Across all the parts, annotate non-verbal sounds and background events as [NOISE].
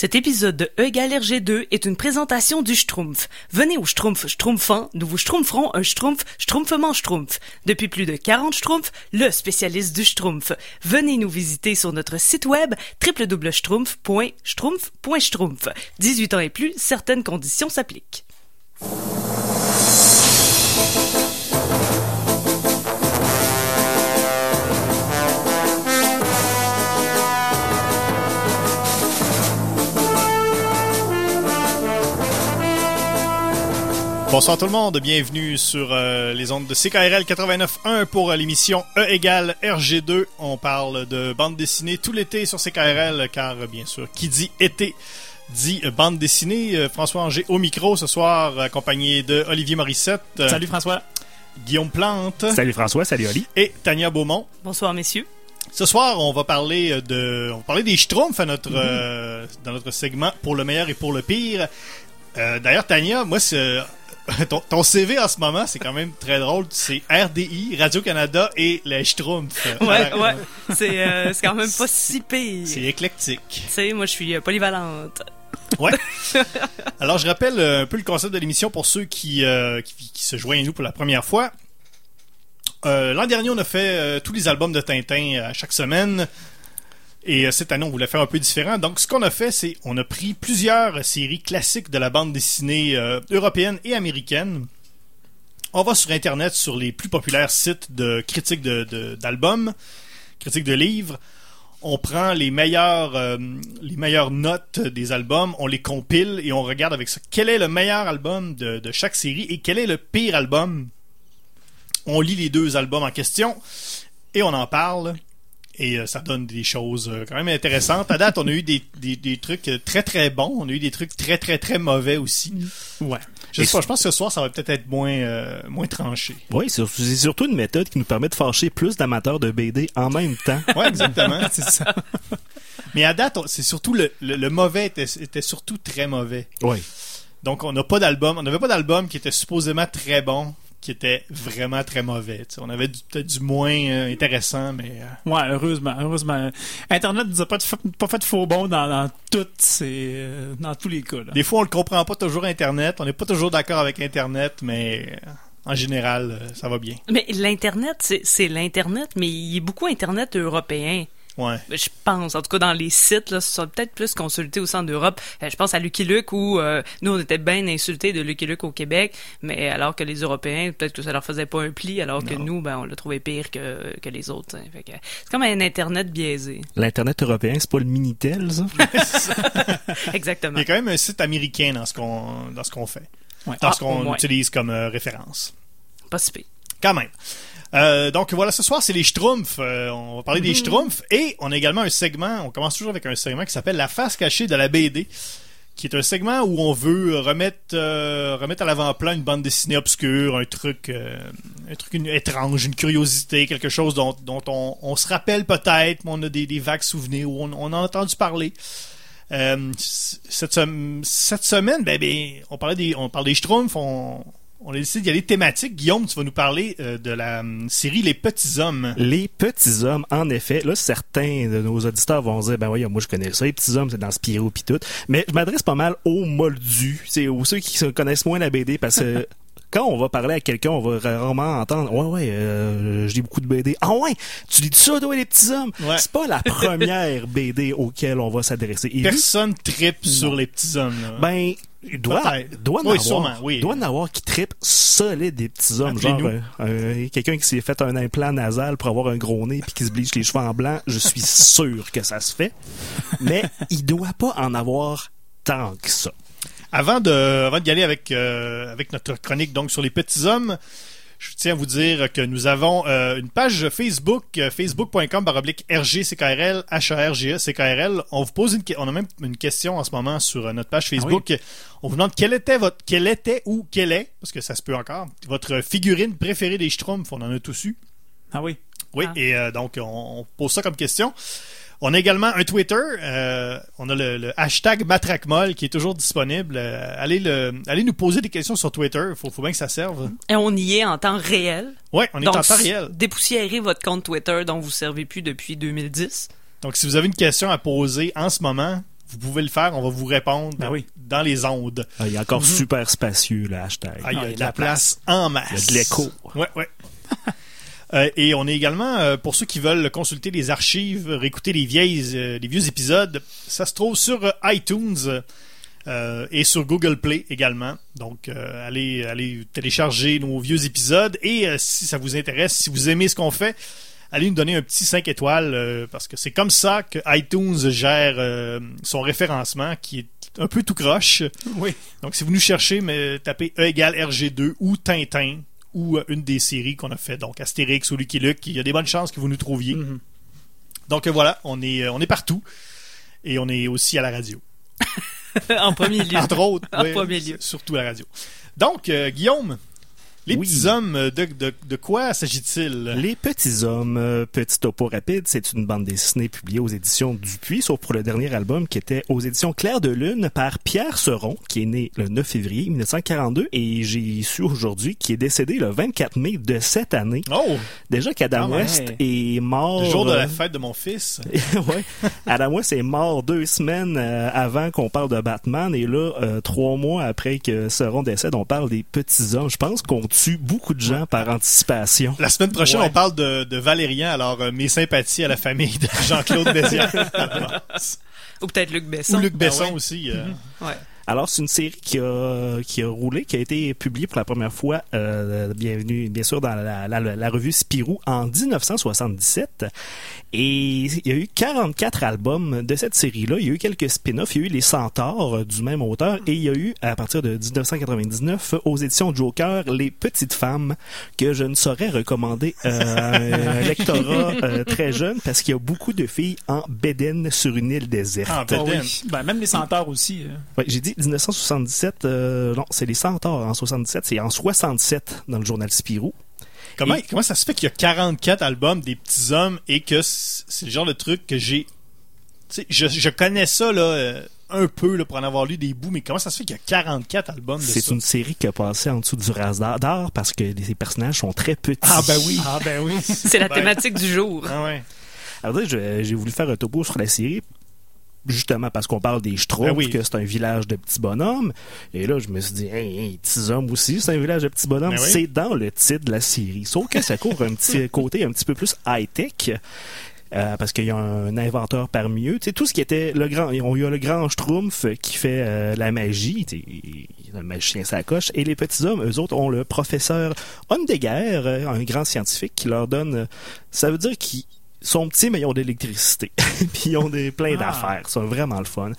Cet épisode de E égale RG2 est une présentation du Schtroumpf. Venez au Schtroumpf Schtroumpfant, nous vous schtroumpferons un Schtroumpf Schtroumpfement Schtroumpf. Depuis plus de 40 Schtroumpfs, le spécialiste du Schtroumpf. Venez nous visiter sur notre site web www.schtroumpf.schtroumpf.schtroumpf. 18 ans et plus, certaines conditions s'appliquent. Bonsoir tout le monde, bienvenue sur euh, les ondes de CKRL 89.1 pour euh, l'émission E égale RG2. On parle de bande dessinée tout l'été sur CKRL car euh, bien sûr, qui dit été dit euh, bande dessinée. Euh, François Anger au micro ce soir accompagné de Olivier Morissette, euh, Salut François. Guillaume Plante Salut François, salut Oli. et Tania Beaumont. Bonsoir messieurs. Ce soir, on va parler de, on va parler des Schtroumpfs à notre, euh, dans notre segment pour le meilleur et pour le pire. Euh, D'ailleurs, Tania, moi, c'est, [LAUGHS] ton, ton CV en ce moment, c'est quand même très drôle. C'est RDI, Radio-Canada et les Schtroumpfs. [LAUGHS] Ouais, Alors, ouais, c'est euh, quand même pas si pire. C'est éclectique. Tu sais, moi je suis euh, polyvalente. Ouais. [LAUGHS] Alors, je rappelle euh, un peu le concept de l'émission pour ceux qui, euh, qui, qui se joignent à nous pour la première fois. Euh, L'an dernier, on a fait tous les albums de Tintin à chaque semaine. Et euh, cette année, on voulait faire un peu différent. Donc, ce qu'on a fait, c'est on a pris plusieurs séries classiques de la bande dessinée euh, européenne et américaine. On va sur Internet, sur les plus populaires sites de critiques d'albums, critiques de livres. On prend les meilleures, euh, les meilleures notes des albums, on les compile et on regarde avec ça quel est le meilleur album de chaque série et quel est le pire album? On lit les deux albums en question et on en parle. Et euh, ça donne des choses euh, quand même intéressantes. À date, on a eu des, des, des trucs euh, très très bons. On a eu des trucs très très très mauvais aussi. Ouais. Je sais pas, je pense que ce soir, ça va peut-être être moins, euh, moins tranché. Oui, c'est c'est surtout une méthode qui nous permet de fâcher plus d'amateurs de BD en même temps. Ouais, exactement. [LAUGHS] c'est ça. Mais à date, c'est surtout le, le, le mauvais était, était surtout très mauvais. Oui. Donc, on n'a pas d'album. On n'avait pas d'album qui était supposément très bon, qui était vraiment très mauvais. on avait du- peut-être du moins euh, intéressant, mais euh, Ouais, heureusement, heureusement. Internet nous a pas, fait- pas fait de faux bons dans, dans toutes ces, euh, dans tous les cas, là. des fois, on le comprend pas toujours Internet. On n'est pas toujours d'accord avec Internet, mais en général, ça va bien. Mais l'Internet, c'est c'est l'Internet, mais il y a beaucoup Internet européen. Ouais. Je pense, en tout cas dans les sites, là, ce sont peut-être plus consultés au centre d'Europe. Euh, je pense à Lucky Luke où euh, nous on était bien insultés de Lucky Luke au Québec, mais alors que les Européens, peut-être que ça leur faisait pas un pli, alors que Non. nous, ben on l'a trouvé pire que, que les autres. hein. C'est comme un Internet biaisé. L'Internet européen, c'est pas le Minitel, ça? [LAUGHS] [LAUGHS] Exactement. Il y a quand même un site américain dans ce qu'on dans ce qu'on fait, Ouais. dans Ah, ce qu'on ouais. utilise comme euh, référence. Pas si pire. Quand même. Euh, donc voilà, ce soir c'est les Schtroumpfs. Euh, on va parler des Schtroumpfs et on a également un segment. On commence toujours avec un segment qui s'appelle la face cachée de la BD, qui est un segment où on veut remettre euh, remettre à l'avant-plan une bande dessinée obscure, un truc euh, un truc une- étrange, une curiosité, quelque chose dont, dont on, on se rappelle peut-être, mais on a des, des vagues souvenirs où on, on a entendu parler. Euh, cette, cette semaine, ben, ben, on parlait des on parle des Schtroumpfs, on on a décidé d'y aller thématique. Guillaume, tu vas nous parler euh, de la hum, série Les Petits Hommes. Les petits hommes, en effet, là, certains de nos auditeurs vont dire, ben oui, moi je connais ça, les petits hommes, c'est dans Spirou pis tout. Mais je m'adresse pas mal aux moldus, c'est aux ceux qui se connaissent moins la BD parce que [LAUGHS] quand on va parler à quelqu'un, on va rarement entendre, ouais, ouais, euh, je lis beaucoup de BD. Ah ouais, tu lis ça, toi, les petits hommes? Ouais. C'est pas la [LAUGHS] première BD auquel on va s'adresser. Et vu Personne tripe sur Les Petits Hommes. là. Ben, il doit, doit en avoir, oui. doit en avoir qui trippent solide des petits hommes. Genre, euh, euh, quelqu'un qui s'est fait un implant nasal pour avoir un gros nez puis qui se bleach les cheveux en blanc, je suis [LAUGHS] sûr que ça se fait. Mais il doit pas en avoir tant que ça. Avant de, avant d'y aller avec, euh, avec notre chronique donc sur les petits hommes, je tiens à vous dire que nous avons euh, une page Facebook, euh, facebook.com baroblique RGCKRL, H-A-R-G-E-C-K-R-L. On vous pose une, on a même une question en ce moment sur euh, notre page Facebook. On vous demande quelle était votre, quelle était ou quelle est, parce que ça se peut encore, votre figurine préférée des Schtroumpfs. On en a tous eu. Ah oui. Oui, Ah. et euh, donc on, on pose ça comme question. On a également un Twitter. euh, on a le, le hashtag Matracmol qui est toujours disponible. Euh, allez, le, allez nous poser des questions sur Twitter. Faut, faut bien que ça serve. Et on y est en temps réel. Ouais, on est Donc, en temps réel. dépoussiérez votre compte Twitter dont vous servez plus depuis 2010. Donc si vous avez une question à poser en ce moment, vous pouvez le faire, on va vous répondre Ben oui. dans les ondes. Ah, il est encore super spacieux, le hashtag. Ah, il y a il y a de la place en masse. Il y a de l'écho. Ouais, ouais. [LAUGHS] Euh, et on est également, euh, pour ceux qui veulent consulter les archives, réécouter les vieilles, euh, les vieux épisodes, ça se trouve sur iTunes euh, et sur Google Play également. Donc, euh, allez, allez télécharger nos vieux épisodes et euh, si ça vous intéresse, si vous aimez ce qu'on fait, allez nous donner un petit 5 étoiles parce que c'est comme ça que iTunes gère son référencement qui est un peu tout croche. Oui. Donc, si vous nous cherchez, mais tapez E égale RG2 ou Tintin ou euh, une des séries qu'on a fait, donc Astérix ou Lucky Luke, il y a des bonnes chances que vous nous trouviez. Mhm. Donc euh, voilà, on est, euh, on est partout et on est aussi à la radio. [LAUGHS] en premier lieu. Entre autres, En oui, premier lieu. surtout à la radio. Donc, euh, Guillaume, les Oui. petits hommes, euh, de, de, de quoi s'agit-il? Les Petits Hommes, euh, Petit Topo Rapide, c'est une bande dessinée publiée aux éditions Dupuis, sauf pour le dernier album qui était aux éditions Clair de Lune par Pierre Seron, qui est né le 9 février 1942 et j'ai su aujourd'hui qu'il est décédé le 24 mai de cette année. Oh, Déjà qu'Adam Ah ouais. West est mort... le jour de euh, la fête de mon fils. [LAUGHS] ouais. Adam West est mort deux semaines euh, avant qu'on parle de Batman et là, euh, trois mois après que Seron décède, on parle des petits hommes. Je pense qu'on tue beaucoup de gens par anticipation. La semaine prochaine, Ouais. on parle de, de Valérian, alors euh, mes sympathies à la famille de Jean-Claude Bézière. [LAUGHS] Ou peut-être Luc Besson. Ou Luc Besson Ah ouais. aussi. euh. Ouais. Alors, c'est une série qui a, qui a roulé, qui a été publiée pour la première fois, euh, bienvenue, bien sûr, dans la, la, la revue Spirou en 1977. Et il y a eu 44 albums de cette série-là. Il y a eu quelques spin-offs. Il y a eu Les Centaures euh, du même auteur. Et il y a eu, à partir de 1999, aux éditions Joker, Les Petites Femmes, que je ne saurais recommander euh, à [LAUGHS] un lectorat euh, très jeune parce qu'il y a beaucoup de filles en bédaine sur une île déserte. Ah, Ah oui. Ben, même les centaures aussi. euh. Ouais, j'ai dit 1977, euh, non, c'est les Centaures en 77, c'est en 67 dans le journal Spirou. Comment, Et- comment ça se fait qu'il y a 44 albums des petits hommes et que c'est le genre de truc que j'ai. Tu sais, je, je connais ça là, euh, un peu là, pour en avoir lu des bouts, mais comment ça se fait qu'il y a 44 albums de C'est une série qui a passé en dessous du radar parce que les personnages sont très petits. Ah ben oui. Ah ben oui. C'est la Ben. thématique du jour. Ah ouais. Alors, j'ai voulu faire un topo sur la série. Justement parce qu'on parle des Schtroumpfs, oui. que c'est un village de petits bonhommes. Et là, je me suis dit, hey, hey, petits hommes aussi, c'est un village de petits bonhommes. Ben oui. C'est dans le titre de la série. Sauf que ça couvre un petit [LAUGHS] côté un petit peu plus high-tech. euh, parce qu'il y a un inventeur parmi eux. Tu sais, tout ce qui était le grand, il y a le grand Schtroumpf qui fait euh, la magie, le magicien sacoche, et les petits hommes, eux autres, ont le professeur Hondeguer, euh, un grand scientifique qui leur donne, ça veut dire qu'ils sont petits, mais ils ont de l'électricité. [LAUGHS] Puis ils ont des, plein Ah. d'affaires. C'est vraiment le fun.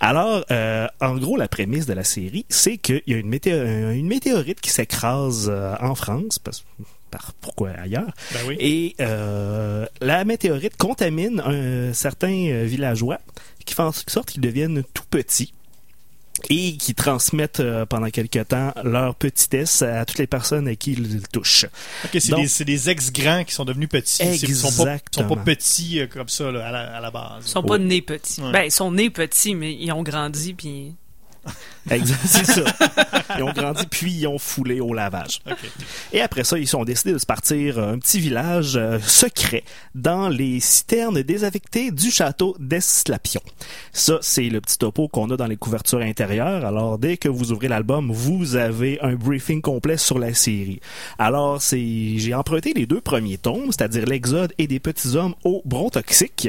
Alors, euh, en gros, la prémisse de la série, c'est qu'il y a une, météo- une météorite qui s'écrase euh, en France, parce par, pourquoi ailleurs, Ben oui. et euh, la météorite contamine un certain euh, villageois qui fait en sorte qu'ils deviennent tout petits et qui transmettent euh, pendant quelque temps leur petitesse à toutes les personnes à qui ils ils touchent. Ok, c'est Donc- des, ex-grands qui sont devenus petits. Ils sont pas, sont pas petits euh, comme ça là, à, la, à la base. Ils sont pas nés petits. Ouais. Ben, ils sont nés petits, mais ils ont grandi, puis... Exact, [LAUGHS] c'est ça. Ils ont grandi puis ils ont foulé au lavage. Ok. Et après ça, ils ont décidé de se partir euh, un petit village euh, secret dans les citernes désaffectées du château d'Esclapion. Ça, c'est le petit topo qu'on a dans les couvertures intérieures. Alors, dès que vous ouvrez l'album, vous avez un briefing complet sur la série. Alors, c'est, j'ai emprunté les deux premiers tomes, c'est-à-dire l'Exode et des petits hommes au bron toxique.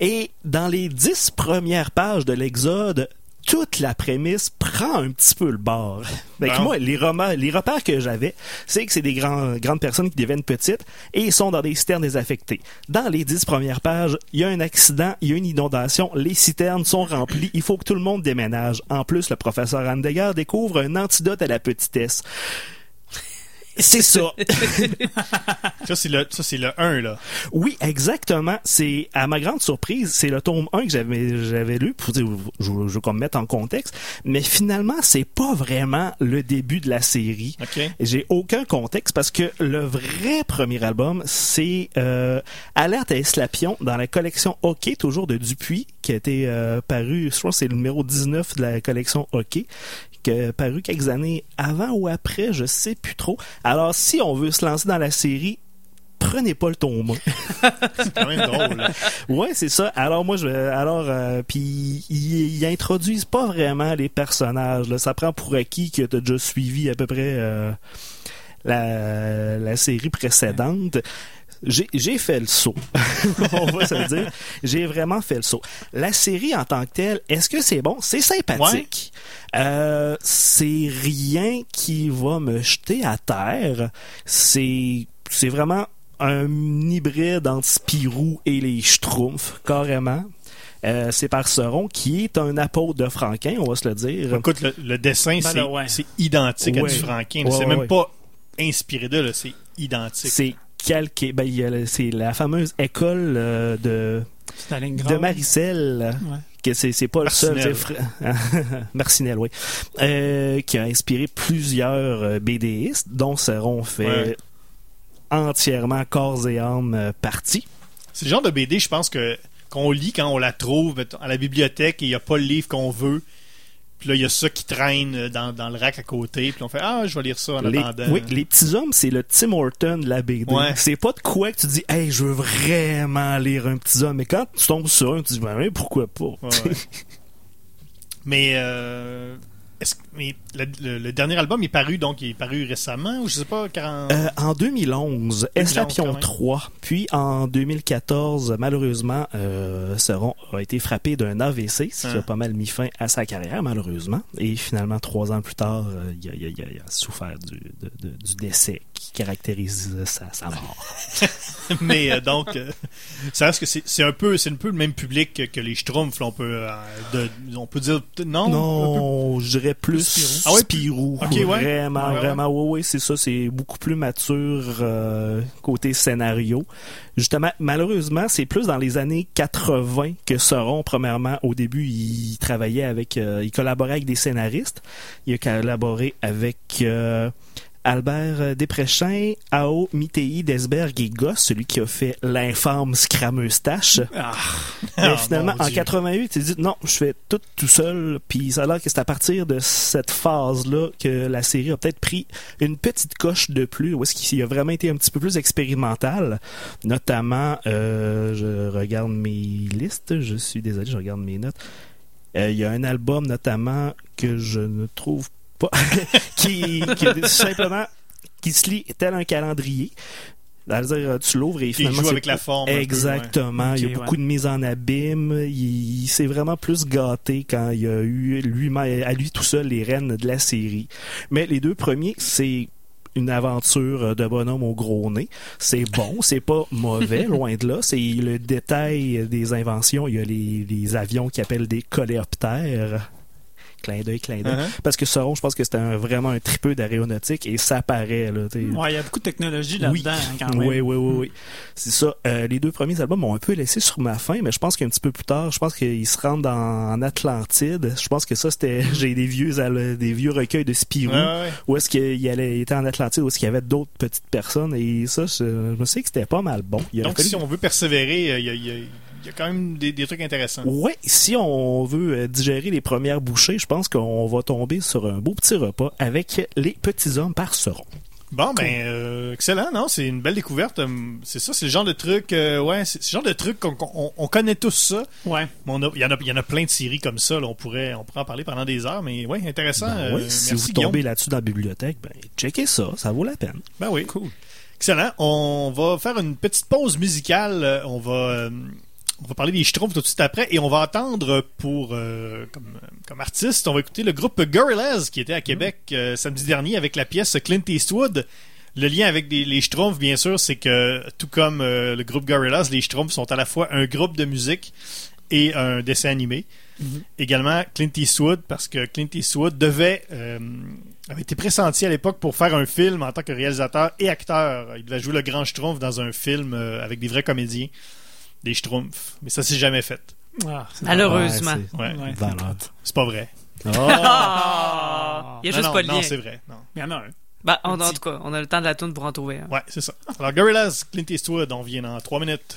Et dans les dix premières pages de l'Exode, toute la prémisse prend un petit peu le bord. Bon. moi, les, romans, les repères que j'avais, c'est que c'est des grands, grandes personnes qui deviennent petites et ils sont dans des citernes désaffectées. Dans les dix premières pages, il y a un accident, il y a une inondation, les citernes sont remplies, il faut que tout le monde déménage. En plus, le professeur Andegar découvre un antidote à la petitesse. C'est ça. [LAUGHS] Ça, c'est le, ça, c'est le 1, là. Oui, exactement. C'est à ma grande surprise, c'est le tome 1 que j'avais j'avais lu pour dire je, je, je veux qu'on me mette en contexte, mais finalement, c'est pas vraiment le début de la série. OK. J'ai aucun contexte parce que le vrai premier album, c'est euh, Alerte à Eslapion dans la collection Hockey, toujours de Dupuis, qui a été euh, paru, je crois que c'est le numéro 19 de la collection Hockey, qui a paru quelques années avant ou après, je sais plus trop. Alors, si on veut se lancer dans la série, prenez pas le Thomas. [LAUGHS] C'est quand même drôle. Ouais, c'est ça. Alors moi je alors euh, puis ils, ils introduisent pas vraiment les personnages là. Ça prend pour acquis que t'as déjà suivi à peu près euh, la, la série précédente. J'ai fait le saut. [LAUGHS] On va se le dire. J'ai vraiment fait le saut. La série en tant que telle, est-ce que c'est bon? C'est sympathique. Euh, c'est rien qui va me jeter à terre. C'est c'est vraiment un hybride entre Spirou et les Schtroumpfs, carrément. Euh, c'est par Seron, qui est un apôtre de Franquin, on va se le dire. Écoute, le, le dessin, Ben c'est ouais. identique à du Franquin. Ouais, c'est ouais, même ouais. pas inspiré de, là, c'est identique. C'est calqué. Ben, il y a le- c'est la fameuse école euh, de, de. Maricel. Ouais. que c'est c'est pas Marcinelle. le seul [LAUGHS] Marcinelle oui Euh, qui a inspiré plusieurs euh, BDistes dont seront fait Ouais. entièrement corps et âme euh, partie C'est le genre de BD, je pense, que qu'on lit quand on la trouve à la bibliothèque et il n'y a pas le livre qu'on veut. Puis là, il y a ça qui traîne dans, dans le rack à côté. Puis on fait Ah, je vais lire ça en les, attendant. oui, les petits hommes, c'est le Tim Horton de la BD. Ouais. C'est pas de quoi que tu dis, hey, je veux vraiment lire un petit homme. Mais quand tu tombes sur un, tu dis, ben, pourquoi pas? Ouais, ouais. [LAUGHS] mais, euh, est-ce que- mais le, le- le dernier album est paru, donc il est paru récemment, ou je sais pas, 40... Euh, en 2011, 2011, Eslapion quand même. 3. Puis en 2014, malheureusement, euh, Seron a été frappé d'un AVC, ce qui Ah. a pas mal mis fin à sa carrière, malheureusement. Et finalement, trois ans plus tard, euh, il a, il a- il souffert du, de- de- du décès qui caractérise sa, sa mort. [LAUGHS] mais euh, donc, ça reste que c'est un peu, c'est un peu le même public que, les Schtroumpfs. on peut, de- on peut dire non? peu- Non, je dirais plus Spirou. Spirou. Ah ouais? Spirou. Ok, ouais. Vraiment, Ouais, ouais. vraiment. Oui, oui, c'est ça. C'est beaucoup plus mature euh, côté scénario. Justement, malheureusement, c'est plus dans les années 80 que Sauron, premièrement, au début, il travaillait avec... euh, il collaborait avec des scénaristes. Il a collaboré avec... euh, Albert euh, Despréchin, Ao Mitei Desberg et Goss, celui qui a fait l'infâme Scrameustache. Ah, Mais [LAUGHS] Ah, finalement, en Dieu. 88, il dit non, je fais tout tout seul. Puis ça a l'air que c'est à partir de cette phase-là que la série a peut-être pris une petite coche de plus, où est-ce qu'il a vraiment été un petit peu plus expérimental. Notamment, euh, je regarde mes listes, je suis désolé, je regarde mes notes. Euh, Il y a un album notamment que je ne trouve pas, [LAUGHS] qui, qui est simplement qui se lit tel un calendrier. C'est-à-dire, tu l'ouvres et finalement joue c'est avec la forme. un peu, ouais. Exactement. il y a beaucoup ouais. de mise en abîme. Il, il s'est vraiment plus gâté quand il a eu lui-même, à lui tout seul, les rênes de la série. Mais les deux premiers, c'est une aventure de bonhomme au gros nez. C'est bon, c'est pas mauvais, [LAUGHS] loin de là. C'est le détail des inventions. Il y a les, les avions qui appellent des coléoptères. Clin d'œil, clin d'œil. Uh-huh. Parce que Sauron, je pense que c'était vraiment un tripeux d'aéronautique et ça paraît, là. t'sais. ouais, il y a beaucoup de technologie là-dedans, hein, quand même. Oui, oui, oui, oui. C'est ça. Euh, les deux premiers albums m'ont un peu laissé sur ma faim, mais je pense qu'un petit peu plus tard, je pense qu'ils se rendent en, en Atlantide. Je pense que ça, c'était, [LAUGHS] j'ai des vieux, des vieux recueils de Spirou. Ouais, ouais. Où est-ce qu'il allait, il était en Atlantide, où est-ce qu'il y avait d'autres petites personnes, et ça, je, je me sais que c'était pas mal bon. Il Donc, fallu- si on veut persévérer, euh, il y, a, il y a- il y a quand même des, des trucs intéressants. Ouais, si on veut euh, digérer les premières bouchées, je pense qu'on va tomber sur un beau petit repas avec les petits hommes par Seron. Bon, ben, euh, excellent, non? C'est une belle découverte. Hum, C'est ça, c'est le genre de truc, euh, ouais, c'est le genre de truc qu'on on, on connaît tous ça. Ouais. Mais on a- Il y, en a, il y en a plein de séries comme ça, là, on, pourrait, on pourrait en parler pendant des heures, mais ouais, intéressant. Ben euh, oui, si merci, vous Guillaume. tombez là-dessus dans la bibliothèque, ben, checkez ça, ça vaut la peine. Ben oui. Cool. Excellent. On va faire une petite pause musicale. Euh, On va, euh, on va parler des Schtroumpfs tout de suite après et on va entendre pour euh, comme, euh, comme artiste, on va écouter le groupe Gorillaz qui était à Québec euh, samedi dernier avec la pièce Clint Eastwood. Le lien avec des- les Schtroumpfs, bien sûr, c'est que tout comme euh, le groupe Gorillaz, les Schtroumpfs sont à la fois un groupe de musique et un dessin animé. Également Clint Eastwood, parce que Clint Eastwood devait euh, avait été pressenti à l'époque pour faire un film en tant que réalisateur et acteur. Il devait jouer le grand Schtroumpf dans un film euh, avec des vrais comédiens, des Schtroumpfs. Mais ça s'est jamais fait. Ah, c'est- Malheureusement. Ouais, Ouais, Ouais. c'est- c'est pas vrai. [LAUGHS] Ah! Il y a Non, juste non, pas de non, lien. c'est vrai. Non. Il y en a un. On- en tout cas, on a le temps de la tourne pour en trouver un. Ouais, c'est ça. Alors Gorillaz, Clint Eastwood, on vient dans trois minutes.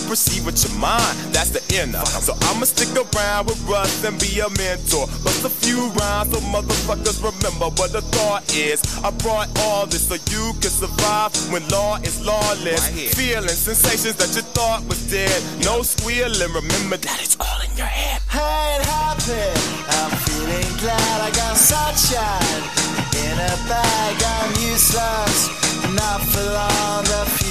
perceive with your mind. That's the inner. So I'ma stick around with Russ and be a mentor. Bust a few rhymes so motherfuckers remember what the thought is. I brought all this so you can survive when law is lawless. Feeling sensations that you thought was dead. No squealing. Remember that it's all in your head. I ain't happy. I'm feeling glad I got sunshine in a bag. I'm useless, not for long. The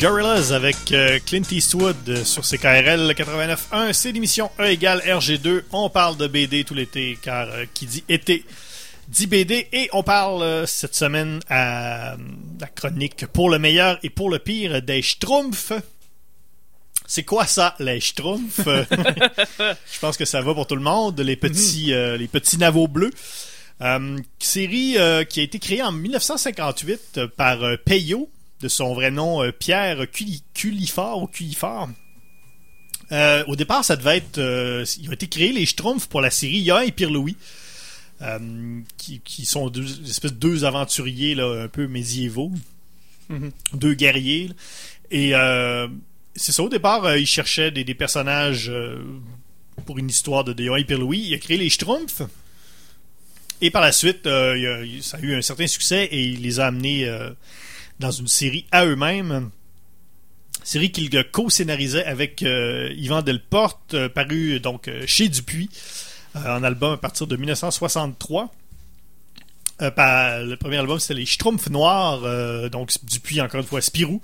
Gorillaz avec euh, Clint Eastwood sur CKRL 89.1. C'est l'émission E égale RG2. On parle de BD tout l'été, car euh, qui dit été dit BD. Et on parle euh, cette semaine à la chronique pour le meilleur et pour le pire des Schtroumpfs. C'est quoi ça, les Schtroumpfs? [LAUGHS] Je pense que ça va pour tout le monde, les petits, euh, les petits navots bleus. Euh, série euh, qui a été créée en 1958 euh, par Peyo, de son vrai nom euh, Pierre Culi- Culifort ou Culifort. Euh, au départ, ça devait être. euh, ils ont été créés les Schtroumpfs pour la série Yann et Pierre Louis, euh, qui, qui sont deux de deux aventuriers là, un peu médiévaux, deux guerriers. là. Et c'est ça. Au départ, ils cherchaient des, des personnages pour une histoire de, de Johan et Pierre Louis. Il a créé les Schtroumpfs. Et par la suite, il a- il- ça a eu un certain succès et il les a amenés dans une série à eux-mêmes. Série qu'il co-scénarisait avec euh, Yvan Delporte, euh, paru donc euh, chez Dupuis, euh, en album à partir de 1963. Euh, par- le premier album, c'était les Schtroumpfs Noirs, euh, donc Dupuis, encore une fois, Spirou.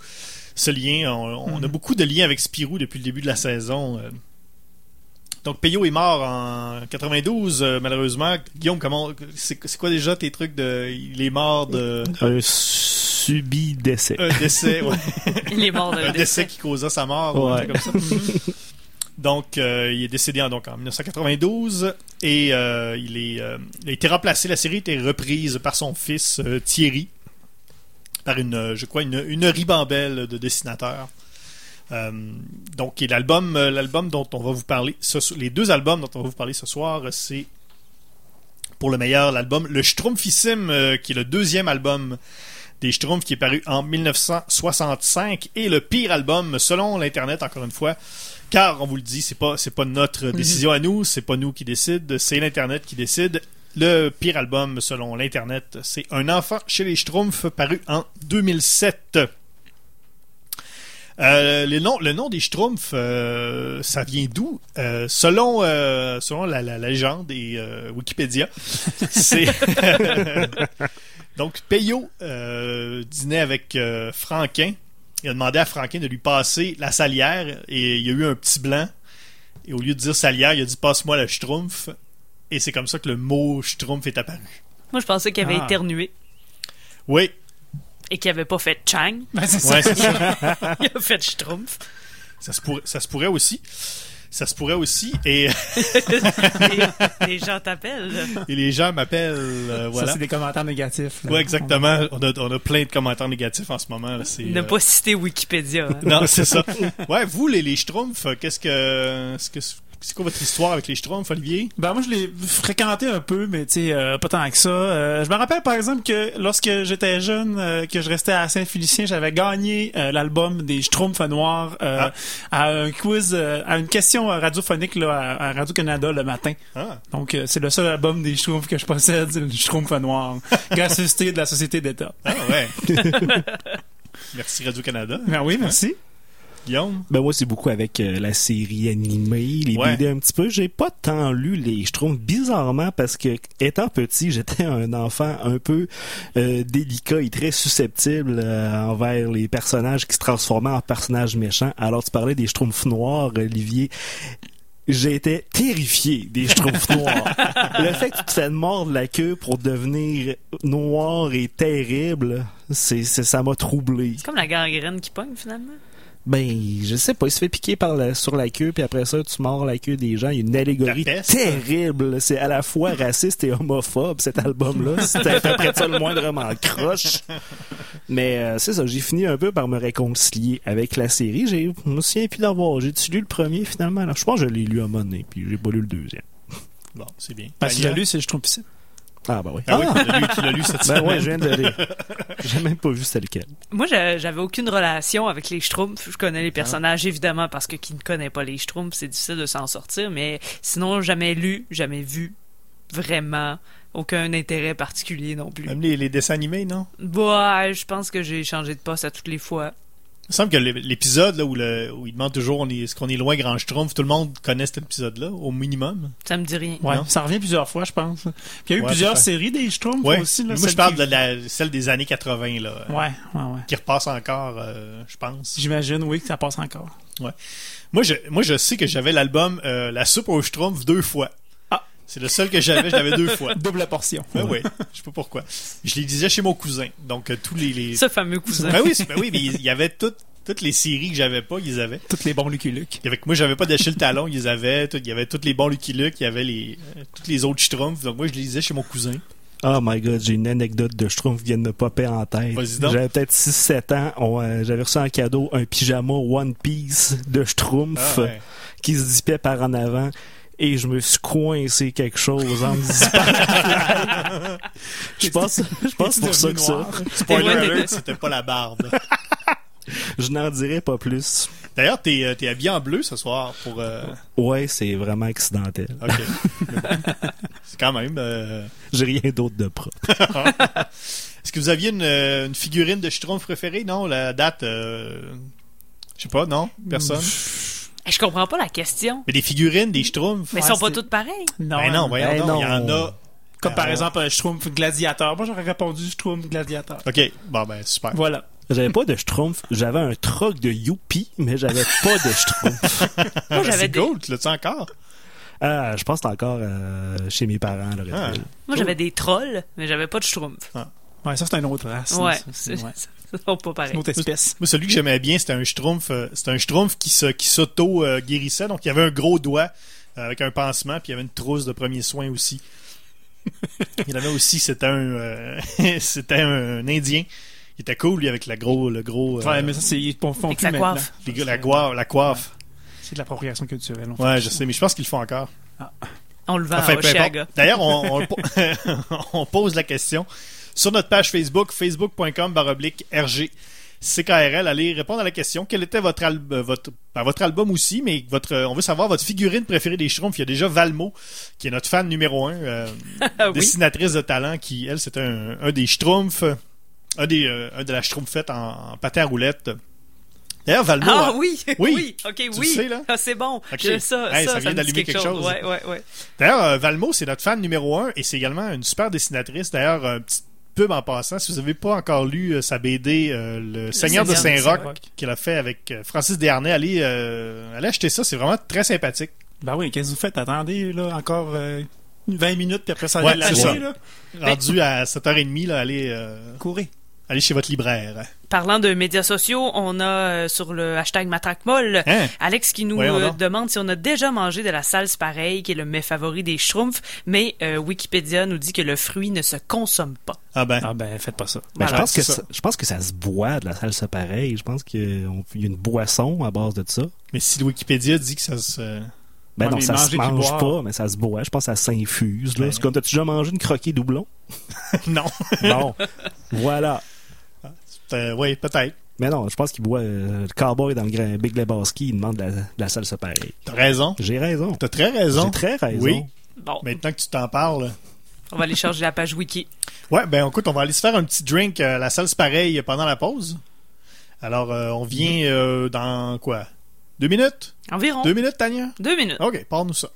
Ce lien, on, on a beaucoup de liens avec Spirou depuis le début de la saison. euh. Donc, Peyo est mort en 92, euh, malheureusement. Guillaume, comment c'est quoi déjà tes trucs de. Il est mort de. Subi décès. Un décès, ouais. [LAUGHS] Il est mort de un décès qui causa sa mort, Ouais. comme ça. [LAUGHS] donc, euh, il est décédé en, donc, en 1992 et euh, il, est, euh, il a été remplacé. La série a été reprise par son fils euh, Thierry, par une, je crois, une, une ribambelle de dessinateurs. Euh, donc, et l'album, l'album dont on va vous parler, ce les deux albums dont on va vous parler ce soir, c'est pour le meilleur l'album Le Schtroumpfissime, euh, qui est le deuxième album des Schtroumpfs qui est paru en 1965 et le pire album selon l'internet encore une fois car on vous le dit c'est pas c'est pas notre décision à nous c'est pas nous qui décide c'est l'internet qui décide. Le pire album selon l'internet c'est Un enfant chez les Schtroumpfs paru en 2007 euh, les noms- le nom des Schtroumpfs, euh, ça vient d'où? Euh, Selon euh, selon la, la- la légende et euh, Wikipédia, [LAUGHS] c'est [LAUGHS] donc Peyo euh, dînait avec euh, Franquin. Il a demandé à Franquin de lui passer la salière et il y a eu un petit blanc. Et au lieu de dire salière, il a dit passe-moi le Schtroumpf. Et c'est comme ça que le mot Schtroumpf est apparu. Moi, je pensais qu'il avait Ah. éternué Oui, et qu'il avait pas fait Chang. Ben, c'est ouais, ça. c'est ça. [LAUGHS] Il a fait Schtroumpf. Ça se, pourrait, ça se pourrait aussi. Ça se pourrait aussi. Et, les, [LAUGHS] [LAUGHS] les gens t'appellent. et les gens m'appellent. euh, voilà. Ça, c'est des commentaires négatifs. là. Ouais, exactement. On a, on a plein de commentaires négatifs en ce moment. là. Ne euh, pas citer Wikipédia. hein. Non, c'est ça. Ouais, vous, les, les Schtroumpfs, qu'est-ce que. ce que c'est quoi votre histoire avec les Schtroumpfs, Olivier? Ben moi je l'ai fréquenté un peu, mais tu sais euh, pas tant que ça. Euh, je me rappelle par exemple que lorsque j'étais jeune, euh, que je restais à Saint-Félicien, j'avais gagné l'album des Schtroumpfs noirs Ah. à un quiz, à une question radiophonique là, à, à Radio Canada le matin. Ah, Donc c'est le seul album des Schtroumpfs que je possède, c'est le Schtroumpf noir, [LAUGHS] gracieuseté de la société d'État. ah ouais. [LAUGHS] Merci Radio-Canada. Ben oui, merci. Guillaume? Ben moi c'est beaucoup avec euh, la série animée, les Ouais. BD un petit peu. J'ai pas tant lu les Schtroumpfs bizarrement parce que étant petit, j'étais un enfant un peu euh, délicat et très susceptible euh, envers les personnages qui se transformaient en personnages méchants. Alors tu parlais des Schtroumpfs noirs, Olivier. J'étais terrifié des Schtroumpfs [LAUGHS] noirs. Le fait que tu te fais mordre la queue pour devenir noir et terrible, c'est, c'est- ça m'a troublé. C'est comme la gangrène qui pogne finalement. Ben, je sais pas, il se fait piquer par la, sur la queue, puis après ça, tu mords la queue des gens. Il y a une allégorie terrible. C'est à la fois [LAUGHS] raciste et homophobe, cet album-là. Si t'interprètes ça le moindrement croche. Mais euh, c'est ça, j'ai fini un peu par me réconcilier avec la série. J'ai, je me souviens plus d'avoir. J'ai-tu lu le premier, finalement? Alors, je pense que je l'ai lu à un moment donné, puis j'ai pas lu le deuxième. Bon, c'est bien. Parce que Tania? j'ai lu, c'est Schtroumpf Ah, ben oui. Ah, oui, tu l'as lu, tu l'as lu cette Ben semaine. ouais, je viens de lire. [LAUGHS] J'ai même pas vu c'était lequel. Moi, j'a- j'avais aucune relation avec les Schtroumpfs. Je connais les personnages, évidemment, parce que qui ne connaît pas les Schtroumpfs, c'est difficile de s'en sortir. Mais sinon, jamais lu, jamais vu. Vraiment. Aucun intérêt particulier non plus. Même les, les dessins animés, non? Ouais, je pense que j'ai changé de poste à toutes les fois. Il me semble que l'é- l'épisode là, où, le, où il demande toujours on est- est-ce qu'on est loin Grand Schtroumpf, tout le monde connaît cet épisode-là, au minimum. Ça me dit rien. Ouais, Non? ça revient plusieurs fois, je pense. Puis il y a eu Ouais, plusieurs séries des Schtroumpfs Ouais. aussi. Là, Moi, je parle qui- de la, celle des années 80, là, euh, Ouais, ouais, ouais. qui repasse encore, euh, je pense. J'imagine, oui, que ça passe encore. Moi, je, moi, je sais que j'avais l'album euh, La soupe au Schtroumpf deux fois. C'est le seul que j'avais, je l'avais deux fois. [LAUGHS] Double portion. Ben oui, je sais pas pourquoi. Je les disais chez mon cousin. Donc, euh, tous les... les... Ce fameux cousin. Ben oui, ben oui, mais il y avait toutes, toutes les séries que j'avais pas, ils avaient. Toutes les bons Lucky Luke. Avait- moi, j'avais pas d'Achille Talon, ils avaient. tout- il y avait tous les bons Lucky Luke, il y avait les, euh, tous les autres Schtroumpfs. Donc, moi, je les lisais chez mon cousin. Oh my god, j'ai une anecdote de Schtroumpf qui vient de me popper en tête. J'avais peut-être 6-7 ans. On, euh, J'avais reçu en cadeau un pyjama One Piece de Schtroumpf Ah, ouais. qui se zippait par en avant. Et je me suis coincé quelque chose en me zippant. [LAUGHS] je pense, je pense pour ça que ça. Spoiler alert, c'était pas la barbe. [LAUGHS] Je n'en dirai pas plus. D'ailleurs, t'es, euh, t'es habillé en bleu ce soir pour. euh, Ouais, c'est vraiment accidentel. Ok. [LAUGHS] c'est quand même. euh, J'ai rien d'autre de propre. Est-ce que vous aviez une, une figurine de Schtroumpf préférée? Non, la date. euh, Je sais pas, non? Personne? Je comprends pas la question. Mais des figurines, des Schtroumpfs? Mais ils Ouais, sont pas toutes pareilles. Non, Ben non, voyons Ben donc, il y en a. Comme par Ben, exemple un Schtroumpf gladiateur. Moi, j'aurais répondu Schtroumpf gladiateur. Ok, bon, ben, super. Voilà. J'avais pas de Schtroumpf. J'avais un troc de Youpi, mais j'avais [LAUGHS] pas de Schtroumpf. Moi, j'avais c'est des, cool, tu l'as-tu encore? Ah, je pense que c'est encore euh, chez mes parents. Là, Ah. moi, j'avais des trolls, mais j'avais pas de schtroumpf. Ouais, ça, c'est une autre race. Ouais, Ça, c'est ouais. pas pareil. une autre espèce. Moi, celui que j'aimais bien, c'était un Schtroumpf. euh, C'était un Schtroumpf qui s'auto-guérissait. Donc, il y avait un gros doigt euh, avec un pansement, puis il y avait une trousse de premiers soins aussi. il y en avait aussi, c'était un, euh, [LAUGHS] c'était un Indien. Il était cool, lui, avec la gros, le gros, euh, Ouais, mais ça, c'est, ils font plus sa maintenant. coiffe. les la, coiffe, la coiffe. C'est de l'appropriation culturelle. on fait Ouais, je sais, mais je pense qu'ils le font encore. On le vend Enfin. D'ailleurs, on, [LAUGHS] on pose la question sur notre page Facebook, facebook.com baroblique RG. CKRL, allez répondre à la question. Quel était votre, al- euh, votre, ben, votre album aussi, mais votre, euh, on veut savoir votre figurine préférée des Schtroumpfs. Il y a déjà Valmo, qui est notre fan numéro un, euh, [LAUGHS] Ah oui. dessinatrice de talent, qui, elle, c'était un, un des Schtroumpfs, un, des, euh, un de la Schtroumpfette en, en pâté à roulettes. D'ailleurs, Valmo, Ah a- oui, [LAUGHS] Oui. oui, ok, oui. sais, là? Ah, c'est bon. Ok. Je- ça, Hey, ça, ça vient d'allumer quelque chose. Ouais, ouais, ouais. D'ailleurs, Valmo, c'est notre fan numéro un et c'est également une super dessinatrice. D'ailleurs, un petit pub en passant. Si vous n'avez pas encore lu euh, sa BD, euh, Le Seigneur de Seigneur de Saint-Roch, Saint-Roch. qu'elle a fait avec euh, Francis Desharnais, allez, euh, allez acheter ça. C'est vraiment très sympathique. Ben oui, qu'est-ce que vous faites? Attendez, là, encore euh, 20 minutes, puis après ça, Ouais, c'est l'acheter, ça. là. Rendu à 7h30, là, allez, euh, Courez. Allez chez votre libraire. Parlant de médias sociaux, on a euh, sur le hashtag Matraquemolle Hein? Alex qui nous euh, demande si on a déjà mangé de la salse pareille, qui est le mets favori des schtroumpfs, mais euh, Wikipédia nous dit que le fruit ne se consomme pas. Ah ben, Ah ben, faites pas ça. Ben, Voilà, je, pense que ça. ça, je pense que ça se boit de la salsa pareil. Je pense qu'il y a une boisson à base de ça. mais si Wikipédia dit que ça se... Ben Ouais, non, ça se mange pas, mais ça se boit. Je pense que ça s'infuse. là. Ben C'est comme, t'as-tu déjà mangé une croquée doublon? [LAUGHS] non. Non. voilà. Euh, oui, peut-être. Mais non, je pense qu'il boit euh, le cowboy dans le grand Big Lebowski, il demande de la, de la salsa pareille. T'as raison. J'ai raison. T'as très raison. J'ai très raison. Oui. Bon, Maintenant que tu t'en parles... on va aller charger la page Wiki. Ouais, ben écoute, on va aller se faire un petit drink à la salse pareil pendant la pause. Alors, euh, on vient euh, dans quoi? Deux minutes? Environ. Deux minutes, Tania? Deux minutes. OK, parle-nous ça.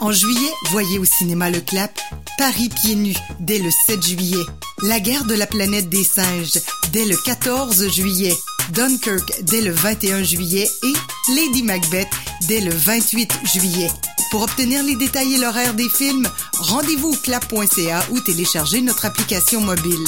En juillet, voyez au cinéma Le Clap Paris pieds nus dès le 7 juillet. La guerre de la planète des singes dès le 14 juillet. Dunkirk dès le 21 juillet et Lady Macbeth dès le 28 juillet. Pour obtenir les détails et l'horaire des films, rendez-vous au clap.ca ou téléchargez notre application mobile.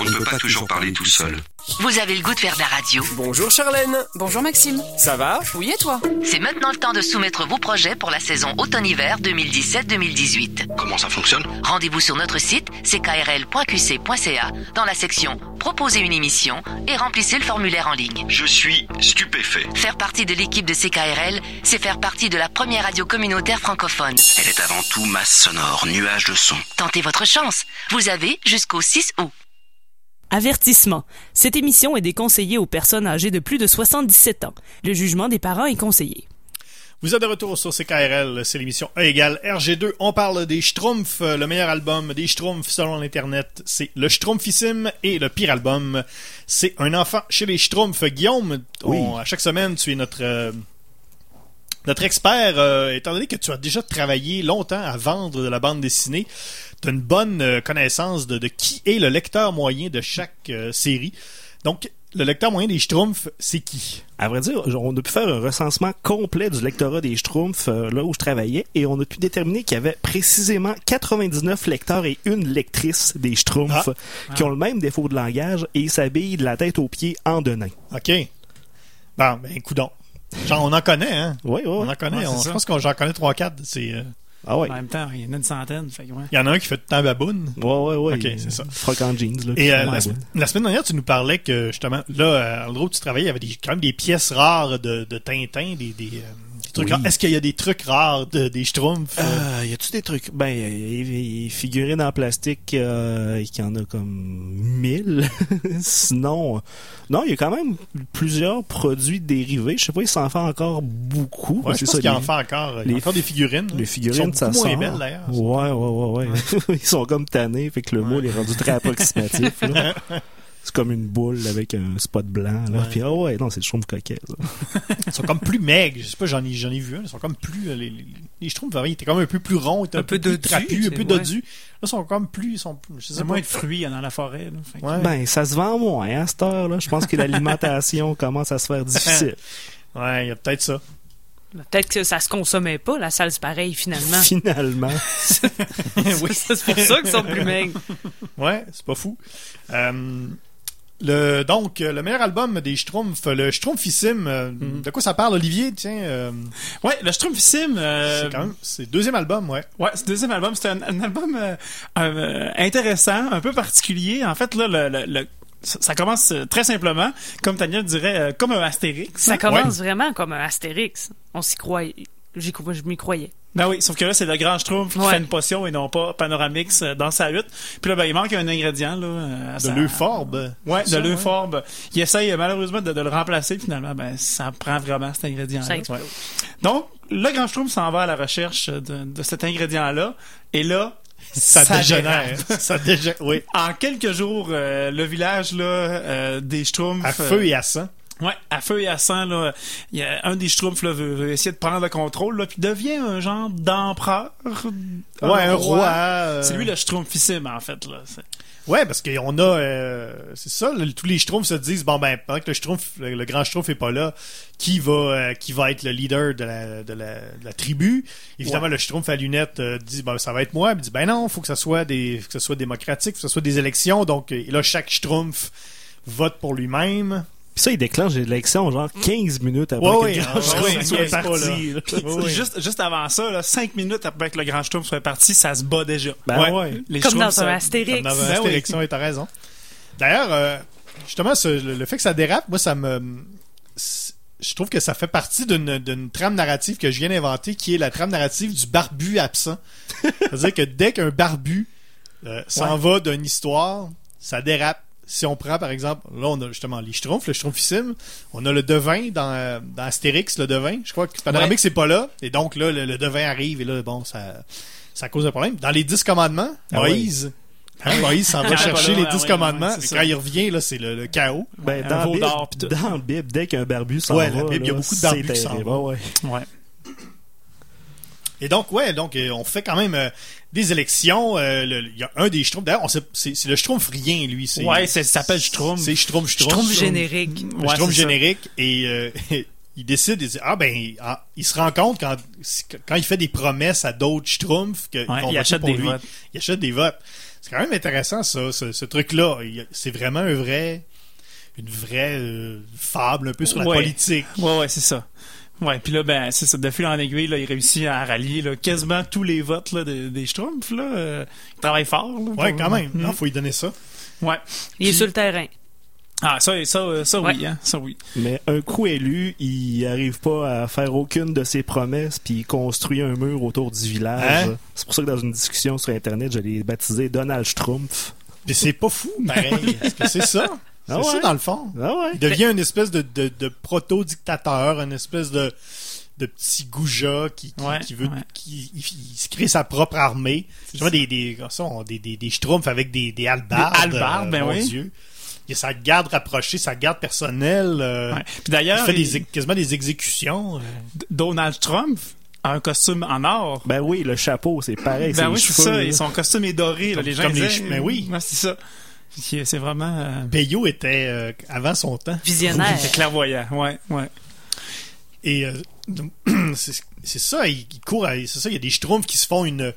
On ne peut pas toujours parler tout seul. Vous avez le goût de faire de la radio. Bonjour Charlène, Bonjour Maxime. ça va? Oui et toi? C'est maintenant le temps de soumettre vos projets pour la saison automne-hiver 2017-2018. Comment ça fonctionne? Rendez-vous sur notre site ckrl.qc.ca dans la section Proposer une émission et remplissez le formulaire en ligne. Je suis stupéfait. Faire partie de l'équipe de CKRL, c'est faire partie de la première radio communautaire francophone. Elle est avant tout masse sonore, nuage de son. Tentez votre chance. Vous avez jusqu'au 6 août. Avertissement. Cette émission est déconseillée aux personnes âgées de plus de 77 ans. Le jugement des parents est conseillé. Vous êtes de retour sur CKRL, c'est l'émission E égale RG2. On parle des Schtroumpfs, euh, le meilleur album des Schtroumpfs selon l'Internet, c'est le Schtroumpfissime et le pire album, c'est Un enfant chez les Schtroumpfs. Guillaume, on- à chaque semaine, tu es notre euh, notre expert, euh, étant donné que tu as déjà travaillé longtemps à vendre de la bande dessinée, tu as une bonne euh, connaissance de, de qui est le lecteur moyen de chaque euh, série. Donc, le lecteur moyen des Schtroumpfs, c'est qui? À vrai dire, on a pu faire un recensement complet du lectorat des Schtroumpfs euh, là où je travaillais et on a pu déterminer qu'il y avait précisément 99 lecteurs et une lectrice des Schtroumpfs qui ont le même défaut de langage et ils s'habillent de la tête aux pieds en denain. OK. Bon, ben, coudon. Genre, on en connaît, hein? Oui, oui. On en connaît. Ouais, c'est on- je pense qu'on j'en connais 3-4. C'est, euh, Ah ouais. En même temps, il y en a une centaine. Fait ouais. Il y en a un qui fait tout le temps baboune. Ouais, ouais, ouais. Ok, c'est ça. Froc en jeans, là. Et euh, la, sem- la semaine dernière, tu nous parlais que, justement, là, à l'endroit où tu travaillais, il y avait des, quand même des pièces rares de, de Tintin, des, des, euh, des trucs Oui. rares. Est-ce qu'il y a des trucs rares de, des Schtroumpfs? euh? Euh, y a-tu des trucs? Ben, y, figurines en plastique, euh, il y en a comme 1000. [LAUGHS] Sinon, euh, non, il y a quand même plusieurs produits dérivés. Je sais pas, il s'en fait encore beaucoup. Ouais, C'est ça, qu'il y en fait encore. Il y a encore des figurines. Les figurines, Ils sont ça beaucoup moins sort. belles, d'ailleurs. Ouais, ouais, ouais, ouais. [LAUGHS] Ils sont comme tannés, fait que le moule est rendu très [LAUGHS] approximatif. là. C'est comme une boule avec un spot blanc. Là. Ouais. Puis, ah ouais, non, c'est le chaume coquet. [LAUGHS] Ils sont comme plus maigres. Je sais pas, j'en ai, j'en ai vu un. Ils sont comme plus. euh, Les, les, Schtroumpfs, ils étaient comme un peu plus ronds, ils étaient un, Un peu plus dodus, trapus, un peu dodus. Là, ils sont comme plus. Ils sont, je sais moins de fruits dans la forêt. Là, fait que- Ouais. Ben, ça se vend moins à cette heure. Là. Je pense que l'alimentation [LAUGHS] commence à se faire difficile. [LAUGHS] Ouais, il y a peut-être ça. Peut-être que ça se consommait pas, la salse pareille, finalement. Finalement. oui, c'est pour ça qu'ils sont plus maigres. Ouais, c'est pas fou. Euh, le, donc, le meilleur album des Schtroumpfs, le Schtroumpfissime, euh, Mhm. de quoi ça parle, Olivier? Tiens, euh, Ouais, le Schtroumpfissime. euh, c'est quand même, c'est le deuxième album, ouais. Ouais, ce deuxième album, c'était un, un album euh, euh, intéressant, un peu particulier. En fait, là, le, le- le- ça commence très simplement, comme Tania dirait, euh, comme un Astérix. Ça commence vraiment comme un Astérix. On s'y croyait. J'y je m'y croyais. Ben oui, sauf que là, c'est le grand Schtroumpf qui Ouais. fait une potion et non pas Panoramix euh, dans sa hutte. Puis là, ben, il manque un ingrédient, là. euh, à De sa- l'euphorbe. Ouais, de l'euphorbe. Il essaye euh, malheureusement de, de le remplacer, finalement, ben, ça prend vraiment cet ingrédient Ça explose. Donc, le grand Schtroumpf s'en va à la recherche de, de cet ingrédient-là. Et là, Ça, dégénère. ça dégénère, oui. En quelques jours, euh, le village là, euh, des Schtroumpfs... À feu et à sang. Ouais, à feu et à sang, là, il y a un des Schtroumpfs là, veut, veut essayer de prendre le contrôle, là, puis devient un genre d'empereur. Ouais, un roi. euh, C'est lui le Schtroumpfissime, en fait. Là. Ouais, parce qu'on a, euh, c'est ça, tous les Schtroumpfs se disent, bon ben, pendant que le Schtroumpf, le, le grand Schtroumpf est pas là, qui va, euh, qui va être le leader de la, de la, de la tribu? Évidemment, Ouais. le Schtroumpf à lunettes euh, dit, ben ça va être moi, puis dit, ben non, faut que ça soit des, faut que ça soit démocratique, faut que ça soit des élections, donc euh, là chaque Schtroumpf vote pour lui-même. Puis ça, il déclenche l'élection genre 15 minutes après Ouais, que le ah, grand ouais, soit pas, parti. Juste, juste avant ça, là, cinq minutes après que le grand Schtroumpf soit parti, ça se bat déjà. Ben Ouais. ouais. Les Comme dans ça- un Astérix. Comme dans un Ben oui. Astérix, t'as raison. D'ailleurs, euh, justement, ce- le, le fait que ça dérape, moi, ça me. Je trouve que ça fait partie d'une d'une trame narrative que je viens d'inventer, qui est la trame narrative du barbu absent. [LAUGHS] C'est-à-dire que dès qu'un barbu euh, s'en va d'une histoire, ça dérape. Si on prend, par exemple, là, on a justement les Schtroumpfs, le Schtroumpfissime. On a le devin dans, dans Astérix, le devin. Je crois que Panoramix, c'est pas là. Et donc, là, le, le devin arrive, et là, bon, ça, ça cause un problème. Dans les Dix Commandements, Ah oui. Moïse, hein, Moïse s'en [LAUGHS] va Ah, chercher les Dix ouais, Commandements. ouais, et quand il revient, là, c'est le, le chaos. Ben, dans, Bible, tout. dans la Bible, dès qu'un barbu s'en Ouais, va, la Bible, il y a beaucoup de barbus qui s'en vont. Ouais, ouais. Ouais. Et donc, ouais, donc euh, on fait quand même euh, des élections. euh, Il y a un des Schtroumpfs. D'ailleurs, c'est le Schtroumpf rien, lui. c'est- Ouais, c'est- ça s'appelle Schtroumpf. C'est Schtroumpf, Schtroumpf. Schtroumpf générique. Ouais, Schtroumpf générique. Et euh, [LAUGHS] il décide, il dit, ah ben, ah, il se rend compte quand, quand il fait des promesses à d'autres Schtroumpfs qu'ils Ouais, vont il voter achète pour des lui. votes. Il achète des votes. C'est quand même intéressant, ça, ce, ce truc-là. C'est vraiment un vrai, une vraie euh, fable un peu sur la Ouais. politique. Ouais, ouais, c'est ça. Ouais, puis là, ben, c'est ça. De fil en aiguille, là, il réussit à rallier là, quasiment tous les votes là, des, des Schtroumpfs. Là. Euh, il travaille fort. Là, Ouais, pour- quand même. Mm. Non, faut lui donner ça. Ouais. Il est Puis- sur le terrain. Ah, ça, ça, ça oui, Ouais. hein, ça oui. Mais un coup élu, il arrive pas à faire aucune de ses promesses, puis il construit un mur autour du village. Hein? C'est pour ça que dans une discussion sur Internet, je l'ai baptisé Donald Schtroumpf. Mais c'est pas fou, pareil. [LAUGHS] Est-ce que c'est ça? C'est Ah ouais? ça, dans le fond. Ah ouais? Il devient une espèce de, de, de proto-dictateur, une espèce de de petits goujats qui, qui, Ouais, qui veut, ouais. qui, il, il se crée sa propre armée. Je vois des, des, des, des, des schtroumpfs avec des, des halbardes. Des halbardes, ben mon oui. Dieu. Il y a sa garde rapprochée, sa garde personnelle. euh, Ouais. Puis il d'ailleurs, fait des, il- ex- quasiment des exécutions. euh. Donald Trump a un costume en or. Ben oui, le chapeau, c'est pareil. Ben oui, c'est ça. Et son costume est doré. là. Les gens comme les disaient, che- ben oui. Ouais, c'est ça. C'est vraiment euh, Peyo était euh, avant son temps. Visionnaire. c'est clairvoyant. Ouais, ouais. Et euh, [CLEARS THROAT] c'est ça, il, il court, à- c'est ça, il y a des schtroumpfs qui se font une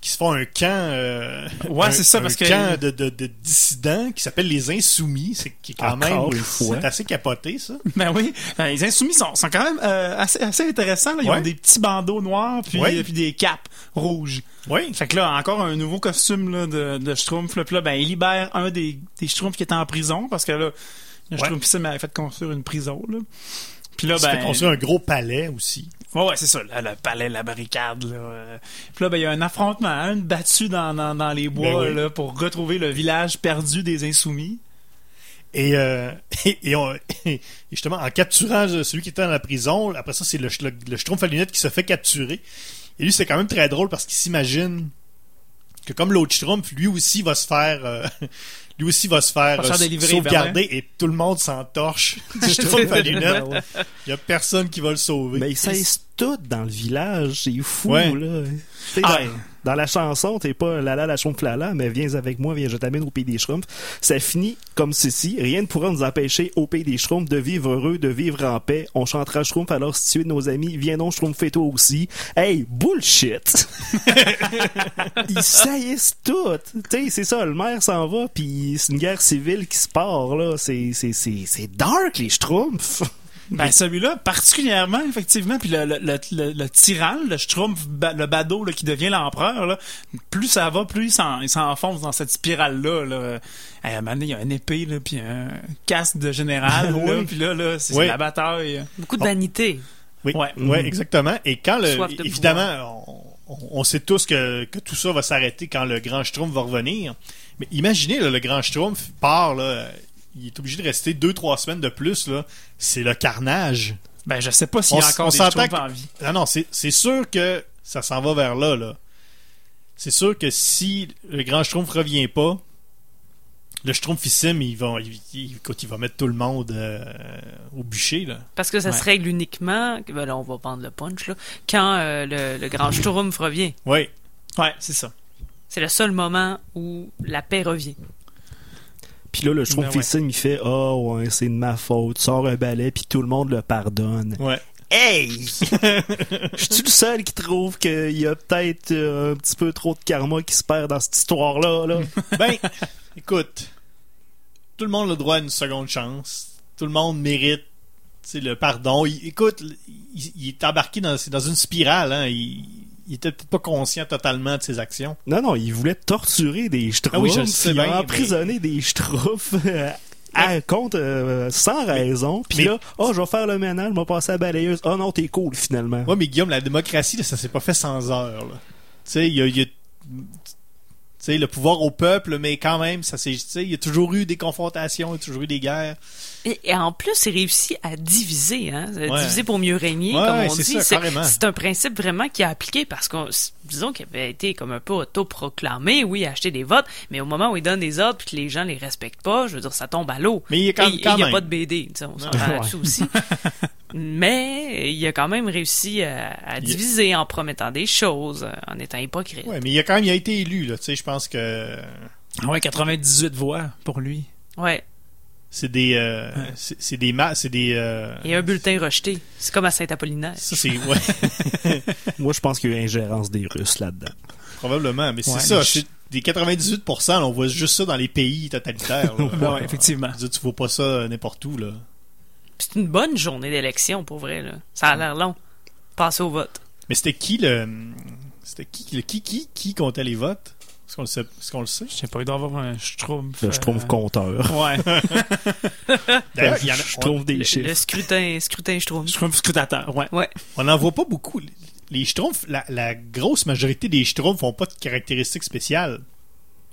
qui se font un camp euh, Ouais, un- c'est ça, un parce que- camp de, de, de dissidents qui s'appelle les insoumis, c'est qui est quand Encore même c'est assez capoté ça. [LAUGHS] Ben oui, Euh, les insoumis sont, sont quand même euh, assez, assez intéressants. Là. Ils Ouais. ont des petits bandeaux noirs puis, Ouais. puis des capes rouges. Oui. Fait que là, encore un nouveau costume là, de, de Schtroumpf. Là. Puis là, ben, il libère un des, des Schtroumpfs qui était en prison parce que là, le fait construire une prison. Là. Puis là, Il se ben, fait construire un gros palais aussi. Ouais, ouais, c'est ça, là, le palais, la barricade. Là. euh. Puis là, ben, il y a un affrontement, hein, une battue dans, dans, dans les bois Ben oui. là, pour retrouver le village perdu des Insoumis. Et, euh, [LAUGHS] et, et on- et justement, en capturant celui qui était dans la prison, après ça, c'est le, le, le Schtroumpf à lunettes qui se fait capturer. Et lui, c'est quand même très drôle parce qu'il s'imagine que comme l'autre Schtroumpf, lui aussi va se faire... euh, lui aussi va se faire, Va se faire euh, délivrer sauvegarder et tout le monde s'entorche du Schtroumpf à lunettes. Il y a personne qui va le sauver. Mais ils cessent tout dans le village, c'est fou, Ouais. là. Ah. dans, dans la chanson, t'es pas la la la schtroumpf la la, mais viens avec moi, viens, je t'amène au pays des schtroumpfs. Ça finit comme ceci. Rien ne pourra nous empêcher au pays des schtroumpfs de vivre heureux, de vivre en paix. On chantera schtroumpf alors si tu es de nos amis, viens donc schtroumpfer toi aussi. Hey, bullshit! [LAUGHS] ils saillissent tout. Tu sais, c'est ça, le maire s'en va, puis c'est une guerre civile qui se part, là. C'est, c'est, c'est, c'est dark, les schtroumpfs. [LAUGHS] Ben, celui-là, particulièrement, effectivement, puis le, le, le, le- le tyran, le Schtroumpf, le badaud là, qui devient l'empereur, là, plus ça va, plus il s'en- il s'enfonce dans cette spirale-là. Là. À un moment donné, il y a une épée, là, puis un casque de général, [LAUGHS] Oui. là, puis là, là c'est Oui. la bataille. Beaucoup de vanité. Oui, Ouais. ouais, exactement. Et quand le, Soif de évidemment, on, on- on sait tous que, que tout ça va s'arrêter quand le grand Schtroumpf va revenir. Mais imaginez, là, le grand Schtroumpf part, là, il est obligé de rester deux, trois semaines de plus, là. C'est le carnage. Ben, je sais pas s'il y On a encore des Schtroumpfs en vie. Ah non, c'est c'est sûr que ça s'en va vers là, là. C'est sûr que si le grand Schtroumpf revient pas, le Schtroumpfissime, il va, il, il- écoute, il va mettre tout le monde euh, au bûcher, là. Parce que ça se règle uniquement, ben là, on va prendre le punch, là, quand euh, le, le grand Schtroumpf revient. Oui. Ouais, c'est ça. C'est le seul moment où la paix revient. Puis là, le schtroumpf Ben ouais. il fait « Oh, ouais, c'est de ma faute. Sors un balai, puis tout le monde le pardonne. Ouais. Hey! [LAUGHS] Je suis le seul qui trouve qu'il y a peut-être euh, un petit peu trop de karma qui se perd dans cette histoire-là. Là. Ben, écoute, tout le monde a le droit à une seconde chance. Tout le monde mérite le pardon. Il- écoute, il, il est embarqué dans, dans une spirale. Hein. Il, il était peut-être pas conscient totalement de ses actions. Non, non, il voulait torturer des schtroumpfs. Ah oui, je le sais il a bien, emprisonné des schtroumpfs euh, à compte euh, sans raison. Puis là, oh, je vais faire le ménage, je vais passer à la balayeuse. Oh non, t'es cool finalement. Ouais, mais Guillaume, la démocratie, là, ça s'est pas fait sans heures. là. Tu sais, il y a, y le pouvoir au peuple, mais quand même, ça sais, il y a toujours eu des confrontations, il y a toujours eu des guerres. Et, et en plus, c'est réussi à diviser, hein? Ouais. Diviser pour mieux régner, Ouais, comme ouais, on c'est dit. C'est un principe vraiment qui a appliqué parce qu'on, disons qu'il avait été comme un peu autoproclamé, oui, acheter des votes, mais au moment où il donne des ordres puis que les gens les respectent pas, je veux dire, ça tombe à l'eau. Mais il y a quand- Et- et quand il y a pas de BD, on s'en là-dessus aussi. [LAUGHS] mais il a quand même réussi à, à Il- diviser en promettant des choses, euh, en étant hypocrite. Ouais, mais il a quand même il a été élu, là. Tu sais, je pense que Ouais, 98 voix pour lui. Ouais. C'est des, euh, Ouais. c'est des, c'est des, euh, Et un bulletin rejeté. C'est comme à Saint-Apollinaire. ça c'est, ouais, [LAUGHS] Moi, je pense qu'il y a eu ingérence des Russes là-dedans. probablement, mais c'est Ouais, ça, je- des 98%, là, on voit juste ça dans les pays totalitaires. là. [LAUGHS] Ouais, effectivement. Tu vois pas ça n'importe où, là. C'est une bonne journée d'élection, pour vrai. Là. Ça a l'air long. Passer au vote. Mais c'était qui le, c'était qui, le, qui, qui, qui comptait les votes? Est-ce qu'on le sait? Est-ce qu'on le sait? Je sais pas, il doit y avoir un Schtroumpf. Le schtroumpf euh, compteur. Ouais, [LAUGHS] D'ailleurs, il y en a, Je trouve des Le, chiffres. le scrutin, scrutin Schtroumpf. Schtroumpf scrutateur, ouais. Ouais. on n'en voit pas beaucoup. Les Schtroumpfs, la, la grosse majorité des Schtroumpfs n'ont pas de caractéristiques spéciales.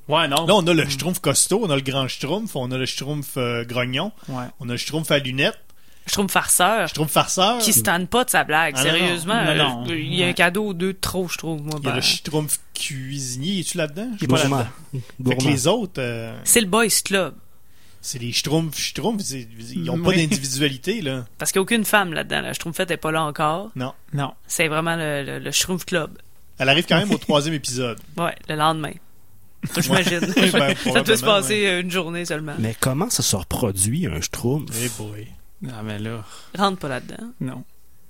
Ouais, non. Là, on a le Schtroumpf costaud, on a le grand Schtroumpf, on a le Schtroumpf euh, grognon, Ouais. on a le Schtroumpf à lunettes. Schtroumpf farceur. Schtroumpf farceur. Qui se tanne pas de sa blague, Ah, non. sérieusement. Non, non. Il y a un cadeau ou deux de trop, je trouve, moi. Il y a ben. le Schtroumpf cuisinier. Es-tu là-dedans? Il est pas Gourmand. là-dedans. Fait que Gourmand. les autres, euh, C'est le Boys Club. c'est les Schtroumpfs. Schtroumpfs, c'est- ils n'ont pas Oui. d'individualité, là. [LAUGHS] Parce qu'il n'y a aucune femme là-dedans. La Schtroumpfette n'est pas là encore. Non. Non. C'est vraiment le, le, le Schtroumpf Club. Elle arrive quand même au troisième épisode. [LAUGHS] Ouais, le lendemain. J'imagine. [LAUGHS] Ouais, ben, ça peut se probablement, passer euh, une journée seulement. Mais comment ça se reproduit, un Schtroumpf? Eh boy. Non, mais là, Rentre pas là-dedans. non.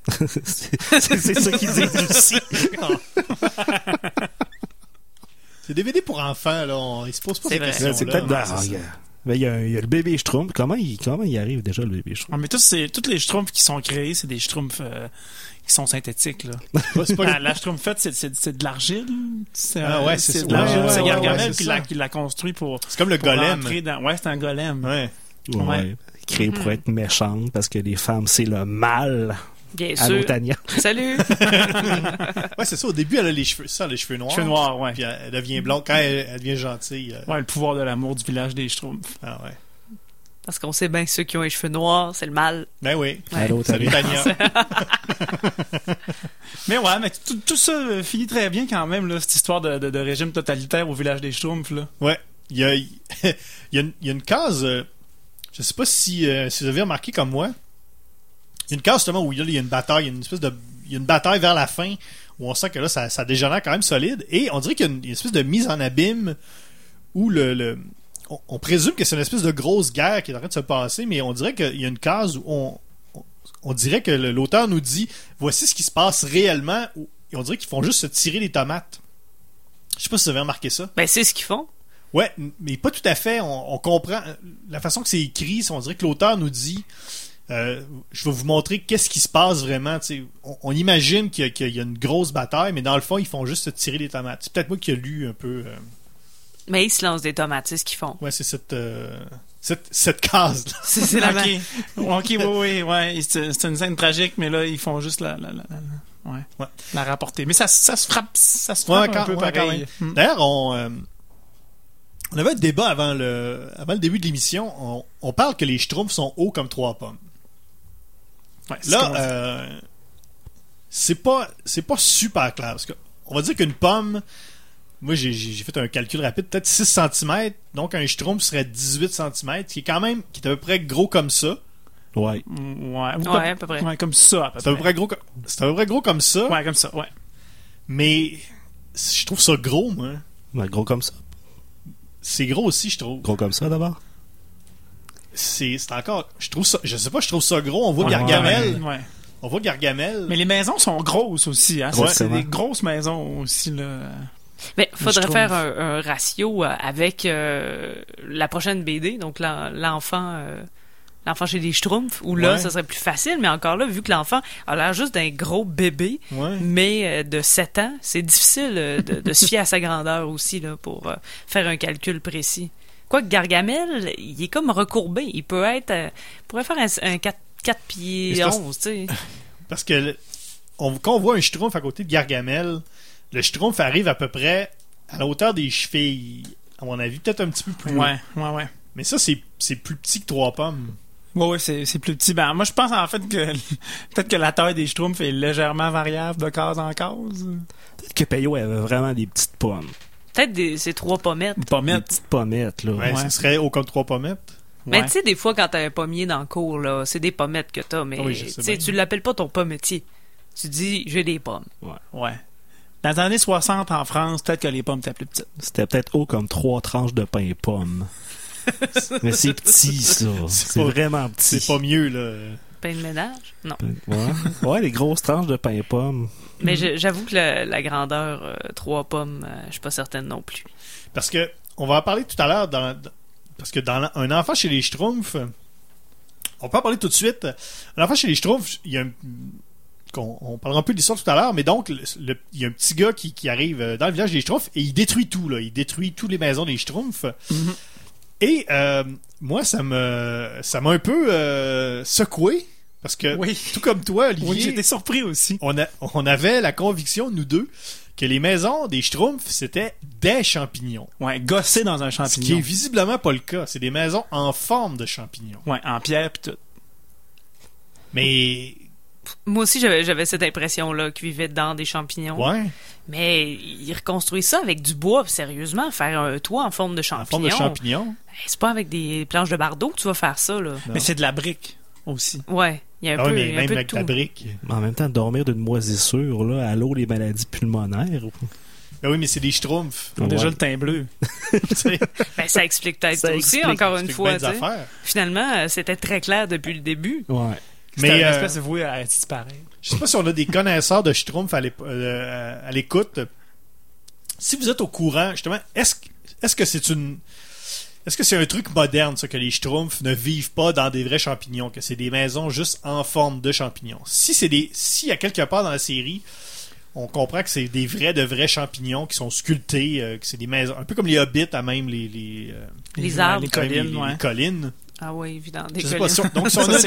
C'est ça qu'ils disent aussi. [LAUGHS] C'est DVD pour enfants, là. On, ils se posent pas C'est ces vrai. questions C'est peut-être. Mais il y, a, il y a le bébé Schtroumpf. Comment il, comment il arrive déjà, le bébé Schtroumpf? Ah, mais tous ces, les schtroumpfs qui sont créés, c'est des schtroumpfs euh, qui sont synthétiques. Là. Ouais, c'est pas La, la schtroumpfette, c'est, c'est, c'est de l'argile. C'est, Ah ouais, c'est de l'argile. Ouais, c'est ouais, Gargamel ouais, qui, l'a, qui l'a construit pour, C'est comme le golem. dans... Ouais, c'est un golem. Ouais. Ouais. Ouais. Créé pour être méchante parce que les femmes, c'est le mal. Bien Allô, sûr. Tania. [LAUGHS] Salut! [LAUGHS] Ouais, c'est ça. Au début, elle a les cheveux, ça, les cheveux noirs. Cheveux noirs, ouais. Puis elle, elle devient blonde. Quand elle, elle devient gentille. euh, Ouais, le pouvoir de l'amour du village des schtroumpfs. Ah ouais. Parce qu'on sait bien que ceux qui ont les cheveux noirs, c'est le mal. Ben oui. Ouais. Allô, Salut Tania. [LAUGHS] Mais ouais, mais tout, tout ça euh, finit très bien quand même, là, cette histoire de, de, de régime totalitaire au village des schtroumpfs. Là. Ouais. Il y a, il y a, une, il y a une case. euh, je sais pas si, euh, si vous avez remarqué comme moi. Il y a une case justement où il y a, une bataille, il y a une espèce de. Il y a une bataille vers la fin où on sent que là, ça, ça dégénère quand même solide. Et on dirait qu'il y a une, une espèce de mise en abîme où le. le- on, on présume que c'est une espèce de grosse guerre qui est en train de se passer, mais on dirait qu'il y a une case où on. on- On dirait que l'auteur nous dit voici ce qui se passe réellement. Et on dirait qu'ils font juste se tirer les tomates. Je sais pas si vous avez remarqué ça. Ben, c'est ce qu'ils font. Ouais, mais pas tout à fait. On, comprend euh, la façon que c'est écrit. c'est- On dirait que l'auteur nous dit euh, je vais vous montrer qu'est-ce qui se passe vraiment. On, on imagine qu'il y, a, qu'il y a une grosse bataille, mais dans le fond, ils font juste se tirer les tomates. C'est peut-être moi qui ai lu un peu. euh, Mais ils se lancent des tomates, c'est ce qu'ils font. ouais, c'est cette, euh, cette, cette case. C'est [LAUGHS] c'est la ok, ok, oui, oui, ouais. C'est, une scène tragique, mais là, ils font juste la, la, la, la- ouais, Ouais. la rapporter. Mais ça, ça se frappe, ça se Ouais, frappe quand- un peu pareil. Hmm. D'ailleurs, on, euh, on avait un débat avant le, avant le début de l'émission. On, on parle que les schtroumpfs sont hauts comme trois pommes. Ouais, Là, euh, c'est pas c'est pas super clair parce que on va dire qu'une pomme, moi j'ai fait un calcul rapide, peut-être 6 cm, donc un schtroumpf serait 18 cm, qui est quand même qui est à peu près gros comme ça. Ouais. Mm, ouais, ou Ouais, à peu près. ouais, comme ça, à peu C'est à peu près. près gros comme c'est à peu près gros comme ça, Ouais, comme ça, ouais. mais je trouve ça gros moi. Ouais, Gros comme ça. C'est gros aussi, je trouve. Gros comme ça, d'abord? C'est c'est encore je trouve ça je sais pas, je trouve ça gros, on voit Ouais, Gargamel, ouais. on voit Gargamel. Mais les maisons sont grosses aussi, hein. Ouais. C'est- des grosses maisons aussi, là. Mais faudrait faire un, un ratio euh, avec euh, la prochaine BD, donc l'en- l'enfant euh, l'enfant chez les Schtroumpfs, où là, Ouais. ça serait plus facile, mais encore là, vu que l'enfant a l'air juste d'un gros bébé, Ouais. mais euh, de 7 ans, c'est difficile de, de se fier à sa grandeur aussi là, pour faire un calcul précis. Quoique Gargamel, il est comme recourbé. Il peut être... euh, pourrait faire un, un 4, 4 Mais pieds c'est parce- 11, tu sais. [LAUGHS] Parce que on- quand on voit un schtroumpf à côté de Gargamel, le schtroumpf arrive à peu près à la hauteur des chevilles, à mon avis, peut-être un petit peu plus haut. Ouais, ouais, ouais. Mais ça, c'est c'est plus petit que trois pommes. Ouais, ouais, c'est, c'est plus petit. Ben, moi, je pense en fait que [LAUGHS] peut-être que la taille des schtroumpfs est légèrement variable de case en case. Peut-être que Payot avait vraiment des petites pommes. Peut-être des- ces trois pommettes. Pas Des petites pommettes, là. Ouais, Ouais. Ce serait haut comme trois pommettes. Mais Ouais. tu sais, des fois, quand t'as un pommier dans le cours, là, c'est des pommettes que t'as, mais oui, sais tu l'appelles pas ton pommetier. Tu dis, j'ai des pommes. Ouais. Dans les années 60 en France, peut-être que les pommes étaient plus petites. C'était peut-être haut comme trois tranches de pain pomme. [LAUGHS] Mais c'est petit, ça. C'est C'est pas- vraiment petit. C'est pas mieux, là. Pain de ménage? Non. Ouais. ouais, les grosses tranches de pain pomme. Mais j'avoue que la, la grandeur, euh, trois pommes, euh, je suis pas certaine non plus. Parce que, on va en parler tout à l'heure, dans, dans- parce que dans la- un enfant chez les schtroumpfs, on peut en parler tout de suite. Un enfant chez les schtroumpfs, il y a un, on parlera un peu de l'histoire tout à l'heure, mais donc, il y a un petit gars qui, qui arrive euh, dans le village des schtroumpfs et il détruit tout, là. Il détruit toutes les maisons des schtroumpfs. Et euh, moi, ça me ça m'a un peu euh, secoué parce que Oui. tout comme toi, Olivier, Oui, j'étais surpris aussi. on, a, on avait la conviction nous deux que les maisons des schtroumpfs c'était des champignons. Ouais, gossé dans un Ce qui est champignon. visiblement pas le cas. C'est des maisons en forme de champignons. Ouais, en pierre pis tout. Mais, Moi aussi, j'avais cette impression-là qu'ils vivaient dans des champignons. ouais, Mais ils reconstruisent ça avec du bois, sérieusement. Faire un toit en forme de en champignon. forme de champignon. Hey, C'est pas avec des planches de bardeau que tu vas faire ça, là. Mais c'est de la brique aussi. Ouais, il y a un Ah peu, oui, il y mais a même peu de avec tout. la brique. Mais en même temps, dormir d'une moisissure, là, à l'eau, les maladies pulmonaires. Ben oui, mais c'est des schtroumpfs. Ils ont déjà le teint bleu. [LAUGHS] Ben, ça explique peut-être Ça aussi, explique- encore une fois. Finalement, euh, c'était très clair depuis le début. Ouais. Mais une euh, espèce de voué à être disparaître. je sais pas si on a des connaisseurs de schtroumpfs à euh, l'écoute. Si vous êtes au courant, justement, est-ce que- est-ce que c'est une est-ce que c'est un truc moderne, ça, que les schtroumpfs ne vivent pas dans des vrais champignons, que c'est des maisons juste en forme de champignons? Si c'est des, s'il y a quelque part dans la série, on comprend que c'est des vrais de vrais champignons qui sont sculptés, euh, que c'est des maisons, un peu comme les hobbits à même les, les, euh, Les arbres. Les collines, les- ouais. les collines. Ah oui, évident. Des Je sais pas, collines. si on- donc [LAUGHS] si on, a,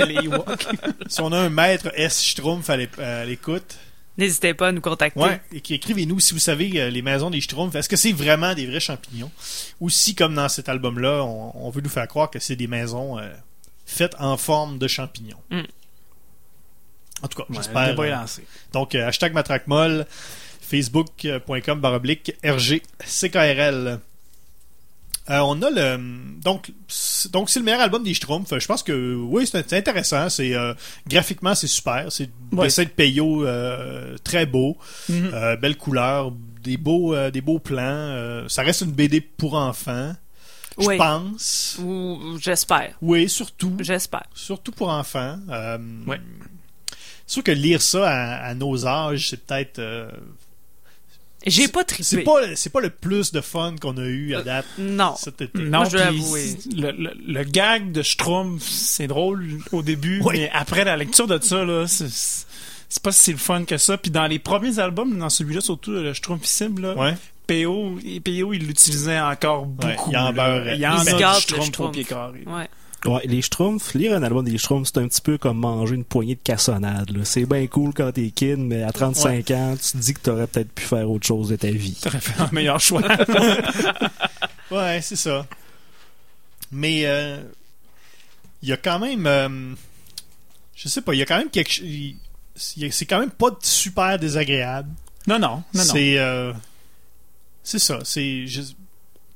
si on a un maître S Schtroumpf à à l'écoute, N'hésitez pas à nous contacter. Ouais, et qui écrivez-nous si vous savez euh, les maisons des Schtroumpfs. Est-ce que c'est vraiment des vrais champignons? Ou si, comme dans cet album-là, on, on veut nous faire croire que c'est des maisons euh, faites en forme de champignons. Mm. En tout cas, Ouais, j'espère. est euh, donc, euh, hashtag matraquemolle, facebook.com baroblique RGCKRL. Euh, on a le donc c'est- donc c'est le meilleur album des Schtroumpfs. Je pense que oui c'est intéressant. C'est euh, graphiquement c'est super. C'est Ouais. dessin de Peyo euh, très beau, Mhm. euh, belles couleurs, des beaux euh, des beaux plans. euh, ça reste une BD pour enfants. Je Oui. pense. Ou j'espère. Oui, surtout J'espère. surtout pour enfants. Euh, Ouais. C'est sûr que lire ça à, à nos âges, c'est peut-être euh, J'ai pas c'est trippé. pas c'est pas le plus de fun qu'on a eu à date Non. cet été. Non, Moi, je dois avouer. Le, le, le gag de Schtroumpf, c'est drôle au début, Oui. mais après la lecture de ça, là, c'est, c'est pas si le fun que ça. Puis dans les premiers albums, dans celui-là, surtout le Schtroumpfissime, là, Ouais. PO, et PO, il l'utilisait encore beaucoup. il en là. beurrait. Il en Schtroumpf. pied carré. Ouais. Ouais, les Schtroumpfs, lire un album des Schtroumpfs, c'est un petit peu comme manger une poignée de cassonade. là. C'est bien cool quand t'es kid, mais à 35 ans, tu te dis que t'aurais peut-être pu faire autre chose de ta vie. [LAUGHS] T'aurais fait un meilleur choix. [LAUGHS] Ouais, c'est ça. Mais euh, il y a quand même euh, je sais pas, il y a quand même quelque chose c'est quand même pas super désagréable. non, non, non, non. C'est euh, c'est ça, c'est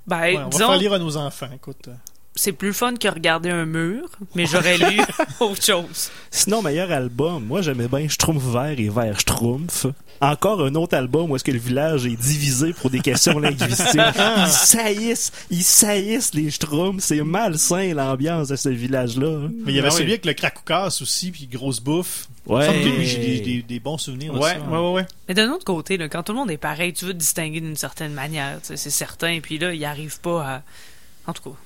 Ben, ouais, on va faire lire à nos enfants, écoute. C'est plus fun que regarder un mur, mais j'aurais lu [LAUGHS] autre chose. Sinon, meilleur album, moi j'aimais bien Schtroumpf vert et vert Schtroumpf. Encore un autre album où est-ce que le village est divisé pour des questions [LAUGHS] linguistiques. [LAUGHS] Ils saillissent, ils saillissent les Schtroumpfs. C'est malsain l'ambiance de ce village-là. Mais il y avait oui. celui avec le cracoucasse aussi puis grosse bouffe. Ouais. Il me semble que lui, j'ai des, des- des bons souvenirs de Ouais, ça. ouais, ouais, ouais. Mais d'un autre côté, là, quand tout le monde est pareil, tu veux te distinguer d'une certaine manière, c'est certain. Puis là, il arrive pas à. En tout cas,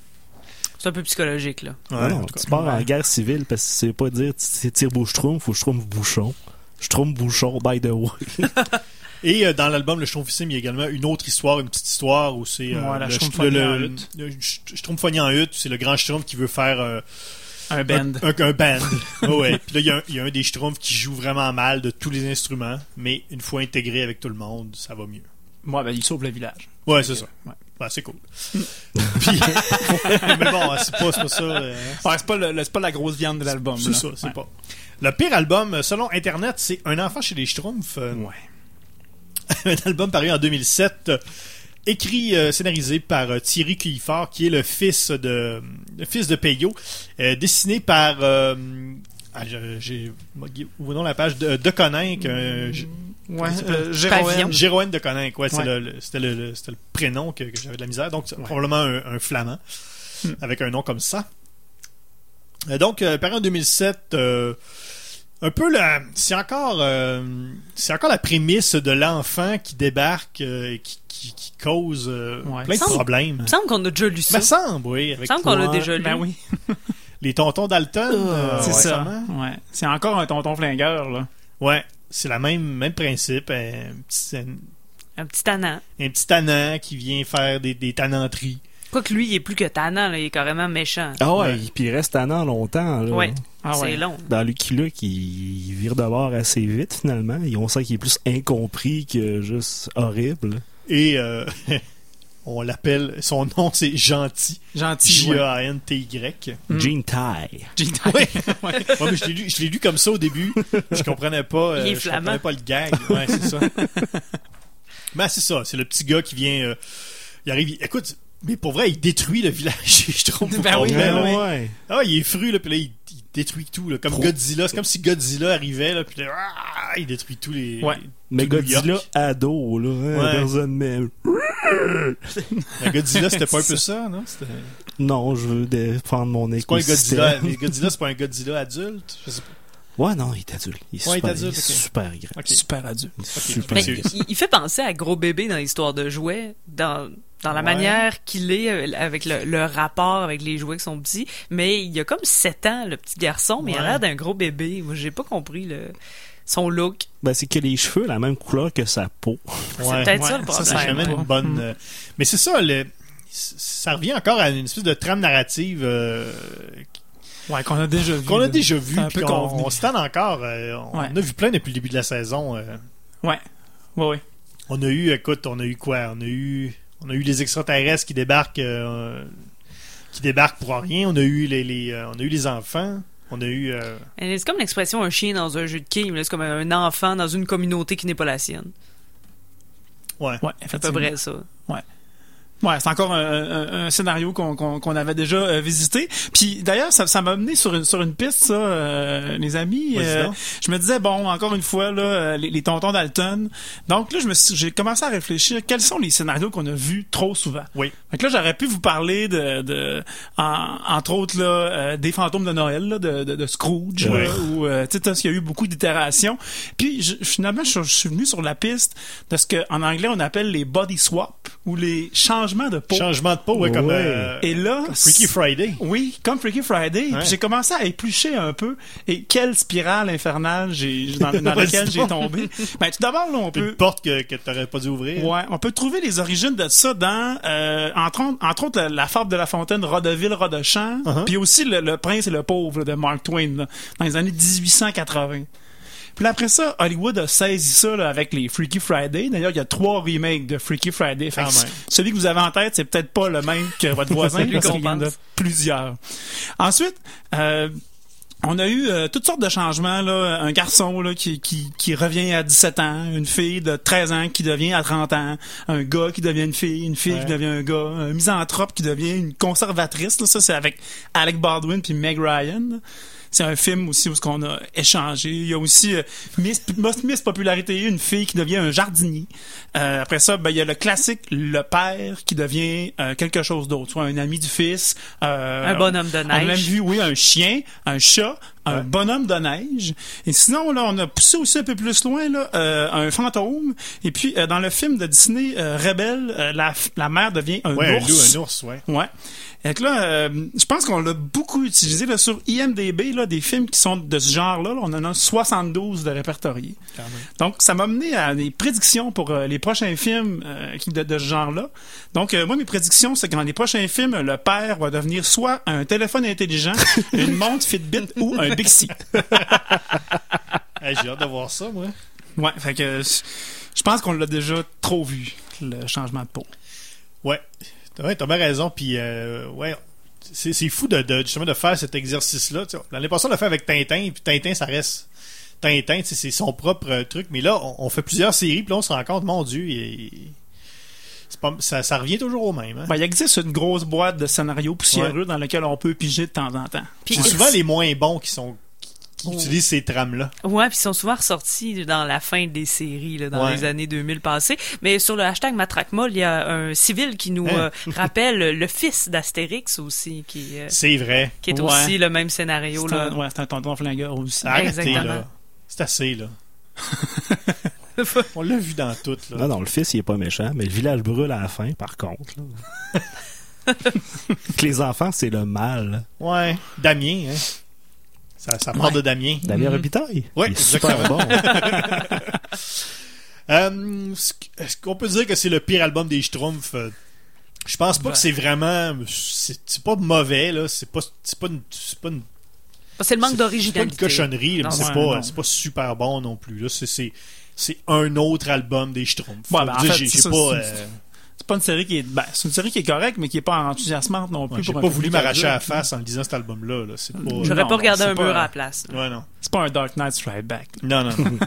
c'est un peu psychologique, là. Ouais, non, tu pars en guerre civile parce que tu sais pas dire c'est tire-bouche-Schtroumpf ou Schtroumpf-Bouchon. Schtroumpf-Bouchon, by the way. [LAUGHS] Et euh, dans l'album Le Schtroumpfissime, il y a également une autre histoire, une petite histoire où c'est euh, Ouais, la le, le- en le- hutte. en hutte, c'est le grand Schtroumpf qui veut faire euh, Un band. un, un- un band. Ouais, ouais. Puis là, il y a un- il y, a un des Schtroumpfs qui joue vraiment mal de tous les instruments, mais une fois intégré avec tout le monde, ça va mieux. Ouais, ben, il sauve le village. Ouais, c'est ça. Ouais. Ouais, c'est cool. [LAUGHS] Puis- [LAUGHS] mais bon, c'est pas, pas ça. euh, Ouais, c'est pas, le- pas la grosse viande de l'album. c'est ça, c'est Ouais. pas. Le pire album, selon Internet, c'est Un enfant chez les Schtroumpfs. euh, Ouais. [LAUGHS] un album paru en 2007, euh, écrit, euh, scénarisé par Thierry Cuillefort, qui est le fils de, le fils de Peyo, dessiné par, ah, j'ai, ouvrons la page de, de Coninck, euh, J- Ouais, s'appelle? euh, de Coninck, ouais, c'est Ouais. le- le- c'était le, le- prénom que, que j'avais de la misère, donc c'est Ouais. probablement un, un flamand, Hmm. avec un nom comme ça. Euh, donc, euh, paru en 2007, euh, un peu la, c'est encore, euh, c'est encore la prémisse de l'enfant qui débarque, euh, et qui, qui, qui cause euh, Ouais. plein de Semble- problèmes. Il me semble qu'on a déjà lu ça. Me semble, oui, Il avec me semble qu'on l'a déjà lu. Ben oui, les tontons Dalton. euh, c'est ça. C'est encore un tonton flingueur, là. Ouais, c'est le même, même principe. Un petit, un, Un petit tannant. un petit tannant qui vient faire des, des tannanteries. Quoique lui, il est plus que tannant, là, il est carrément méchant. Ah ouais, Ouais. puis il reste tannant longtemps. Là. Ouais. Ah c'est ouais. long. Dans Lucky Luke, il, il vire de bord assez vite finalement. Et on sent qu'il est plus incompris que juste horrible. Et euh, [LAUGHS] On l'appelle, son nom c'est Gentil. Gentil. ouais. J-A-N-T-Y. Jean Tie. Gene Ouais. Ouais. Ouais, mais je l'ai lu, je l'ai lu comme ça au début. Je comprenais pas, euh, Il est je flamand. comprenais pas le gag. Ouais, c'est ça. Mais [LAUGHS] c'est ça, c'est le petit gars qui vient, euh, il arrive, il- écoute, mais pour vrai, il détruit le village, [LAUGHS] je trouve. Ben oui, ben ouais. Ah, il est fru, là, puis là, il détruit tout, là, comme Pro- Godzilla. C'est comme si Godzilla arrivait, là, puis là, ah, il détruit tous les. Ouais. Mais tout Godzilla ado, là, hein, Ouais. personne même. [LAUGHS] Mais Godzilla, c'était pas un peu ça, non? Non, je veux défendre mon c'est pas un écosystème. Godzilla. mais Godzilla, c'est pas un Godzilla adulte? Je sais pas. Ouais, non, il est adulte. Il est Ouais, il est super, adulte, il est ok. super grand. Super adulte. Super Mais c'est- grand. il, il fait penser à Gros Bébé dans l'histoire de jouets, dans, dans la Ouais. manière qu'il est euh, avec le, le rapport avec les jouets qui sont petits. Mais il a comme 7 ans, le petit garçon, mais il a l'air d'un gros bébé. Moi, j'ai pas compris le, son look. Ben, c'est que les cheveux, la même couleur que sa peau. Ouais. peut-être Ouais, ça le ça, problème. Ça, c'est jamais pas. une bonne. Mm. euh, Mais c'est ça, le... ça revient encore à une espèce de trame narrative euh, Ouais, qu'on a déjà vu. qu'on a déjà vu, C'est puis qu'on convenu. on se tente encore. euh, on Ouais. a vu plein depuis le début de la saison. euh. Ouais. Ouais, ouais. On a eu, écoute, on a eu quoi? On a eu, on a eu les extraterrestres qui débarquent, euh, qui débarquent pour rien. On a eu les, les, euh, on a eu les enfants. On a eu. euh, C'est comme l'expression un chien dans un jeu de game. C'est comme un enfant dans une communauté qui n'est pas la sienne. ouais. Ouais, C'est à peu près ça. Ouais, c'est encore un, un- un scénario qu'on qu'on- qu'on avait déjà euh, visité. Puis d'ailleurs, ça ça m'a mené sur une, sur une piste, ça, euh, les amis. Euh, donc. je me disais, bon, encore une fois, là, euh, les, les tontons d'Alton. Donc là, je me j'ai commencé à réfléchir, quels sont les scénarios qu'on a vus trop souvent? Oui. Que là, j'aurais pu vous parler de, de en- entre autres, là, euh, des fantômes de Noël, là, de, de, de Scrooge, Ouais. où, euh, tu sais, qu'il y a eu beaucoup d'itérations. Puis, je- finalement, je, je suis venu sur la piste de ce qu'en anglais, on appelle les body swap, ou les changements de peau. Changement de peau, ouais, comme, euh, Et là, comme Freaky Friday. oui, comme Freaky Friday. Ouais. J'ai commencé à éplucher un peu. Et quelle spirale infernale j'ai [LAUGHS] dans, laquelle j'ai tombé. Ben, tout d'abord, là, on Une peut... porte que, que t'aurais pas dû ouvrir. Ouais, on peut trouver les origines de ça dans, euh, entre, autres- entre autres, la, la fable de La Fontaine, Rodeville, Rodechamp, Uh-huh. puis aussi le, le Prince et le Pauvre là, de Mark Twain, là, dans les années 1880. Puis après ça, Hollywood a saisi ça là, avec les Freaky Friday. D'ailleurs, il y a trois remakes de Freaky Friday. Fait que même. celui que vous avez en tête, c'est peut-être pas le même que votre voisin, [LAUGHS] parce qu'il y en a plusieurs. Ensuite, euh, on a eu euh, toutes sortes de changements. Là. Un garçon là, qui, qui, qui revient à 17 ans, une fille de 13 ans qui devient à 30 ans, un gars qui devient une fille, une fille Ouais. qui devient un gars, un misanthrope qui devient une conservatrice. Là. Ça, c'est avec Alec Baldwin puis Meg Ryan. C'est un film aussi où ce qu'on a échangé. Il y a aussi euh, Miss, Popularité, une fille qui devient un jardinier. Euh, après ça, ben, il y a le classique, le père qui devient euh, quelque chose d'autre, soit un ami du fils. euh, Un bonhomme de On a même neige. vu, oui, un chien, un chat, un bonhomme de neige. Et sinon, là, on a poussé aussi un peu plus loin, là, euh, un fantôme. Et puis, euh, dans le film de Disney, euh, Rebelle, euh, la, la mère devient un Ouais, un ours. loup, un ours, ouais. Ouais. Et que là, euh, je pense qu'on l'a beaucoup utilisé là, sur IMDB, là, des films qui sont de ce genre-là. là. on en a 72 de répertoriés. Même. Donc, ça m'a mené à des prédictions pour euh, les prochains films euh, qui de, de ce genre-là. Donc, euh, moi, mes prédictions, c'est que dans les prochains films, le père va devenir soit un téléphone intelligent, [LAUGHS] une montre Fitbit ou un Bixi. [LAUGHS] Hey, J'ai hâte de voir ça, moi. Ouais, fait que je pense qu'on l'a déjà trop vu, le changement de peau. Ouais. Ouais, t'as bien raison. Puis, euh, ouais, c'est fou de, de, justement de faire cet exercice-là. L'année passée, on l'a fait avec Tintin, puis Tintin, ça reste Tintin, c'est son propre truc. Mais là, on, on fait plusieurs séries, puis là, on se rend compte, mon Dieu, il- pas, ça, ça revient toujours au même. Hein? Ben, il existe une grosse boîte de scénarios poussiéreux dans laquelle on peut piger de temps en temps. C'est souvent les moins bons qui sont qui Oh. utilisent ces trames-là. Ouais, puis ils sont souvent ressortis dans la fin des séries, là, dans Ouais. les années 2000 passées. Mais sur le hashtag Matraquemol, il y a un civil qui nous Hein? euh, rappelle [LAUGHS] le fils d'Astérix aussi, qui, euh, C'est vrai. qui est Ouais. aussi le même scénario. C'est Là. un, ouais, c'est un tonton flingueur aussi. Arrêtez, Exactement. là. C'est assez, là. [LAUGHS] on l'a vu dans tout, là. Non, non, le fils, il est pas méchant, mais le village brûle à la fin, par contre. que [LAUGHS] les enfants, c'est le mal. Ouais. Damien, hein. Ça, ça part Ouais. de Damien. Damien. Ouais, il est super bon. [LAUGHS] Euh, est-ce qu- est-ce qu'on peut dire que c'est le pire album des Schtroumpfs? Euh, Je pense pas Ben. que c'est vraiment. C'est pas mauvais, là. C'est pas, c'est pas une. C'est pas une, C'est le manque c'est- C'est pas d'originalité. une cochonnerie, mais c'est ouais, pas, pas super bon non plus. Là. C'est, c'est, un autre album des Schtroumpfs. Ouais, ben, en fait, c'est pas. c'est- euh, C'est pas une série qui est, ben, c'est une série qui est correcte, mais qui est pas enthousiasmante non plus. Ouais, J'ai pas voulu m'arracher à la face en lisant cet album-là. Là. C'est pas... J'aurais pas regardé un mur à la place. Ouais, non. C'est pas un Dark Knight Strike Back. Non, non. non. [LAUGHS]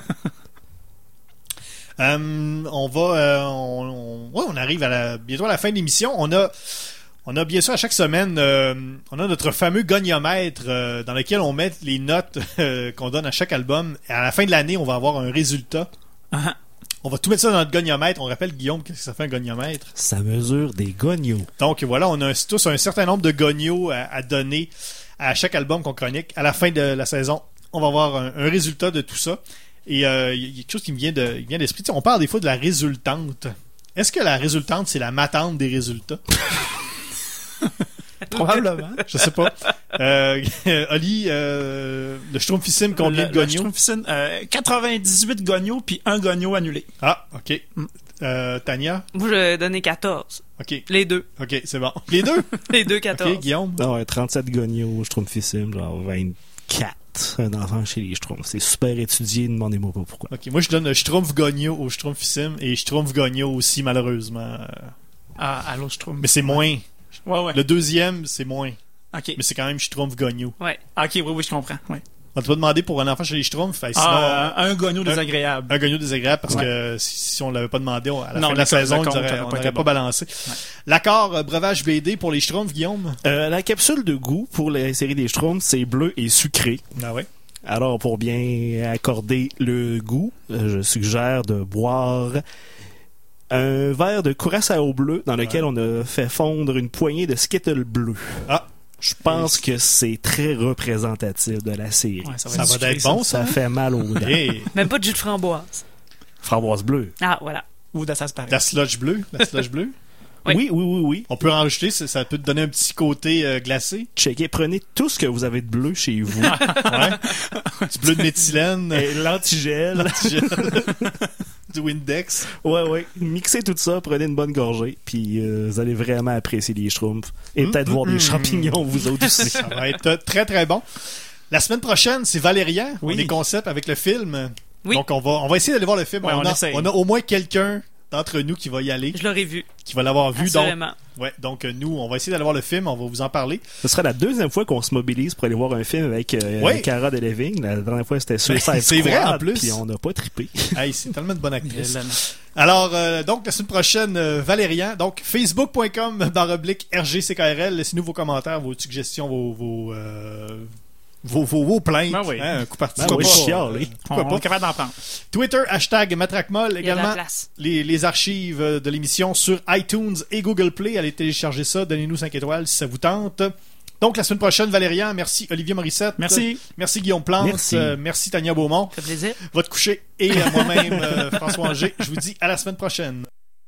Euh, on va, euh, on, on- ouais, on arrive à la, bientôt à la fin de l'émission. On a, on a bien sûr à chaque semaine, euh, on a notre fameux goniomètre euh, dans lequel on met les notes [LAUGHS] euh, qu'on donne à chaque album. Et à la fin de l'année, on va avoir un résultat. Ah, On va tout mettre ça dans notre goniomètre. On rappelle Guillaume qu'est-ce que ça fait un goniomètre? Ça mesure des gognos. Donc voilà, on a un- tous un certain nombre de gognos à, à donner à chaque album qu'on chronique. À la fin de la saison, on va avoir un, un résultat de tout ça. Et euh, il y a quelque chose qui me vient de il vient d'esprit. Tu sais, on parle des fois de la résultante. Est-ce que la résultante, c'est la matante des résultats? [LAUGHS] [LAUGHS] Probablement. Je sais pas. Euh, [LAUGHS] Oli, euh, le Schtroumpfissime, combien Le- de le gognos? Schtroumpfissime, euh, 98 gognos puis un gogno annulé. Ah, ok. Mm. Euh, Tania? Moi, je donné 14. Ok. Les deux. Ok, c'est bon. Les deux? [LAUGHS] Les deux 14. Ok, Guillaume? Non, ouais, 37 gognos, Schtroumpfissime, genre 24. Un enfant chez les Schtroumpfs. C'est super étudié, demandez-moi pas pourquoi. Ok, moi je donne Schtroumpf Gogno au Schtroumpfissime et Schtroumpf Gogno aussi, malheureusement. Ah, allô, Schtroumpf. Mais c'est moins. Ouais, ouais. Le deuxième, c'est moins. Ok. Mais c'est quand même Schtroumpf Gogno. Ouais. Ok, oui, oui, je comprends. Ouais. On t'a pas demandé pour un enfant chez les Schtroumpfs? sinon, Ah, un gogno un- désagréable. un gogno désagréable parce Ouais. que si, si on l'avait pas demandé, on- à la Non, fin de la saison, compte aurait on pas n'aurait été pas bon. balancé. L'accord euh, breuvage BD pour les Schtroumpfs, Guillaume? Euh, la capsule de goût pour la série des Schtroumpfs, c'est bleu et sucré. Ah ouais. Alors, pour bien accorder le goût, euh, je suggère de boire un verre de curaçao bleu dans lequel on a fait fondre une poignée de Skittle bleu. Ah. Je pense que c'est très représentatif de la série. Ouais, ça Ça va être bon, ça. Ça? Fait mal aux dents. Hey, Même pas de jus de framboise. Framboise bleue. Ah, voilà. Ou de ça se paraît. la sludge bleue? La sludge bleue? [LAUGHS] Oui. Oui, oui, oui, oui. On peut en rajouter, ça, ça peut te donner un petit côté euh, glacé? Checkez, prenez tout ce que vous avez de bleu chez vous. [LAUGHS] Ouais. du bleu de méthylène. Et l'antigel. [LAUGHS] [LAUGHS] du Windex. Ouais, ouais. Mixez tout ça, prenez une bonne gorgée, puis euh, vous allez vraiment apprécier les schtroumpfs. Et peut-être voir des champignons, vous autres aussi. [LAUGHS] Ça va être très très bon. La semaine prochaine, c'est Valérian. Oui. On est concept avec le film. Oui. Donc on va on va essayer d'aller voir le film. Ouais, on, on a, on a au moins quelqu'un d'entre nous qui va y aller, Je l'aurais vu. qui va l'avoir vu. Donc, Assurément. ouais, donc euh, nous, on va essayer d'aller voir le film. On va vous en parler. Ce sera la deuxième fois qu'on se mobilise pour aller voir un film avec euh, Oui. Cara Delevingne. La dernière fois, c'était Suicide Ben, c'est Squad, vrai, en plus. Puis on n'a pas trippé. [LAUGHS] hey, c'est tellement de bonne actrice. Alors, euh, donc, la semaine prochaine, euh, Valérian. Donc, facebook.com barre oblique RGCKRL. Laissez-nous vos commentaires, vos suggestions, vos, vos, euh, vos, vos, vos plaintes. Ben oui. Hein, un coup parti. Ben oui, pas? chiale. On, pas? est capable d'en prendre. Twitter, hashtag de également. Les, les archives de l'émission sur iTunes et Google Play. Allez télécharger ça. Donnez-nous 5 étoiles si ça vous tente. Donc, la semaine prochaine, Valérian. Merci, Olivier Morissette. Merci. Merci, Guillaume Plante. Merci. Euh, merci, Tania Beaumont. Ça fait plaisir. Va te coucher. Et à moi-même, euh, François Angers. Je vous dis à la semaine prochaine.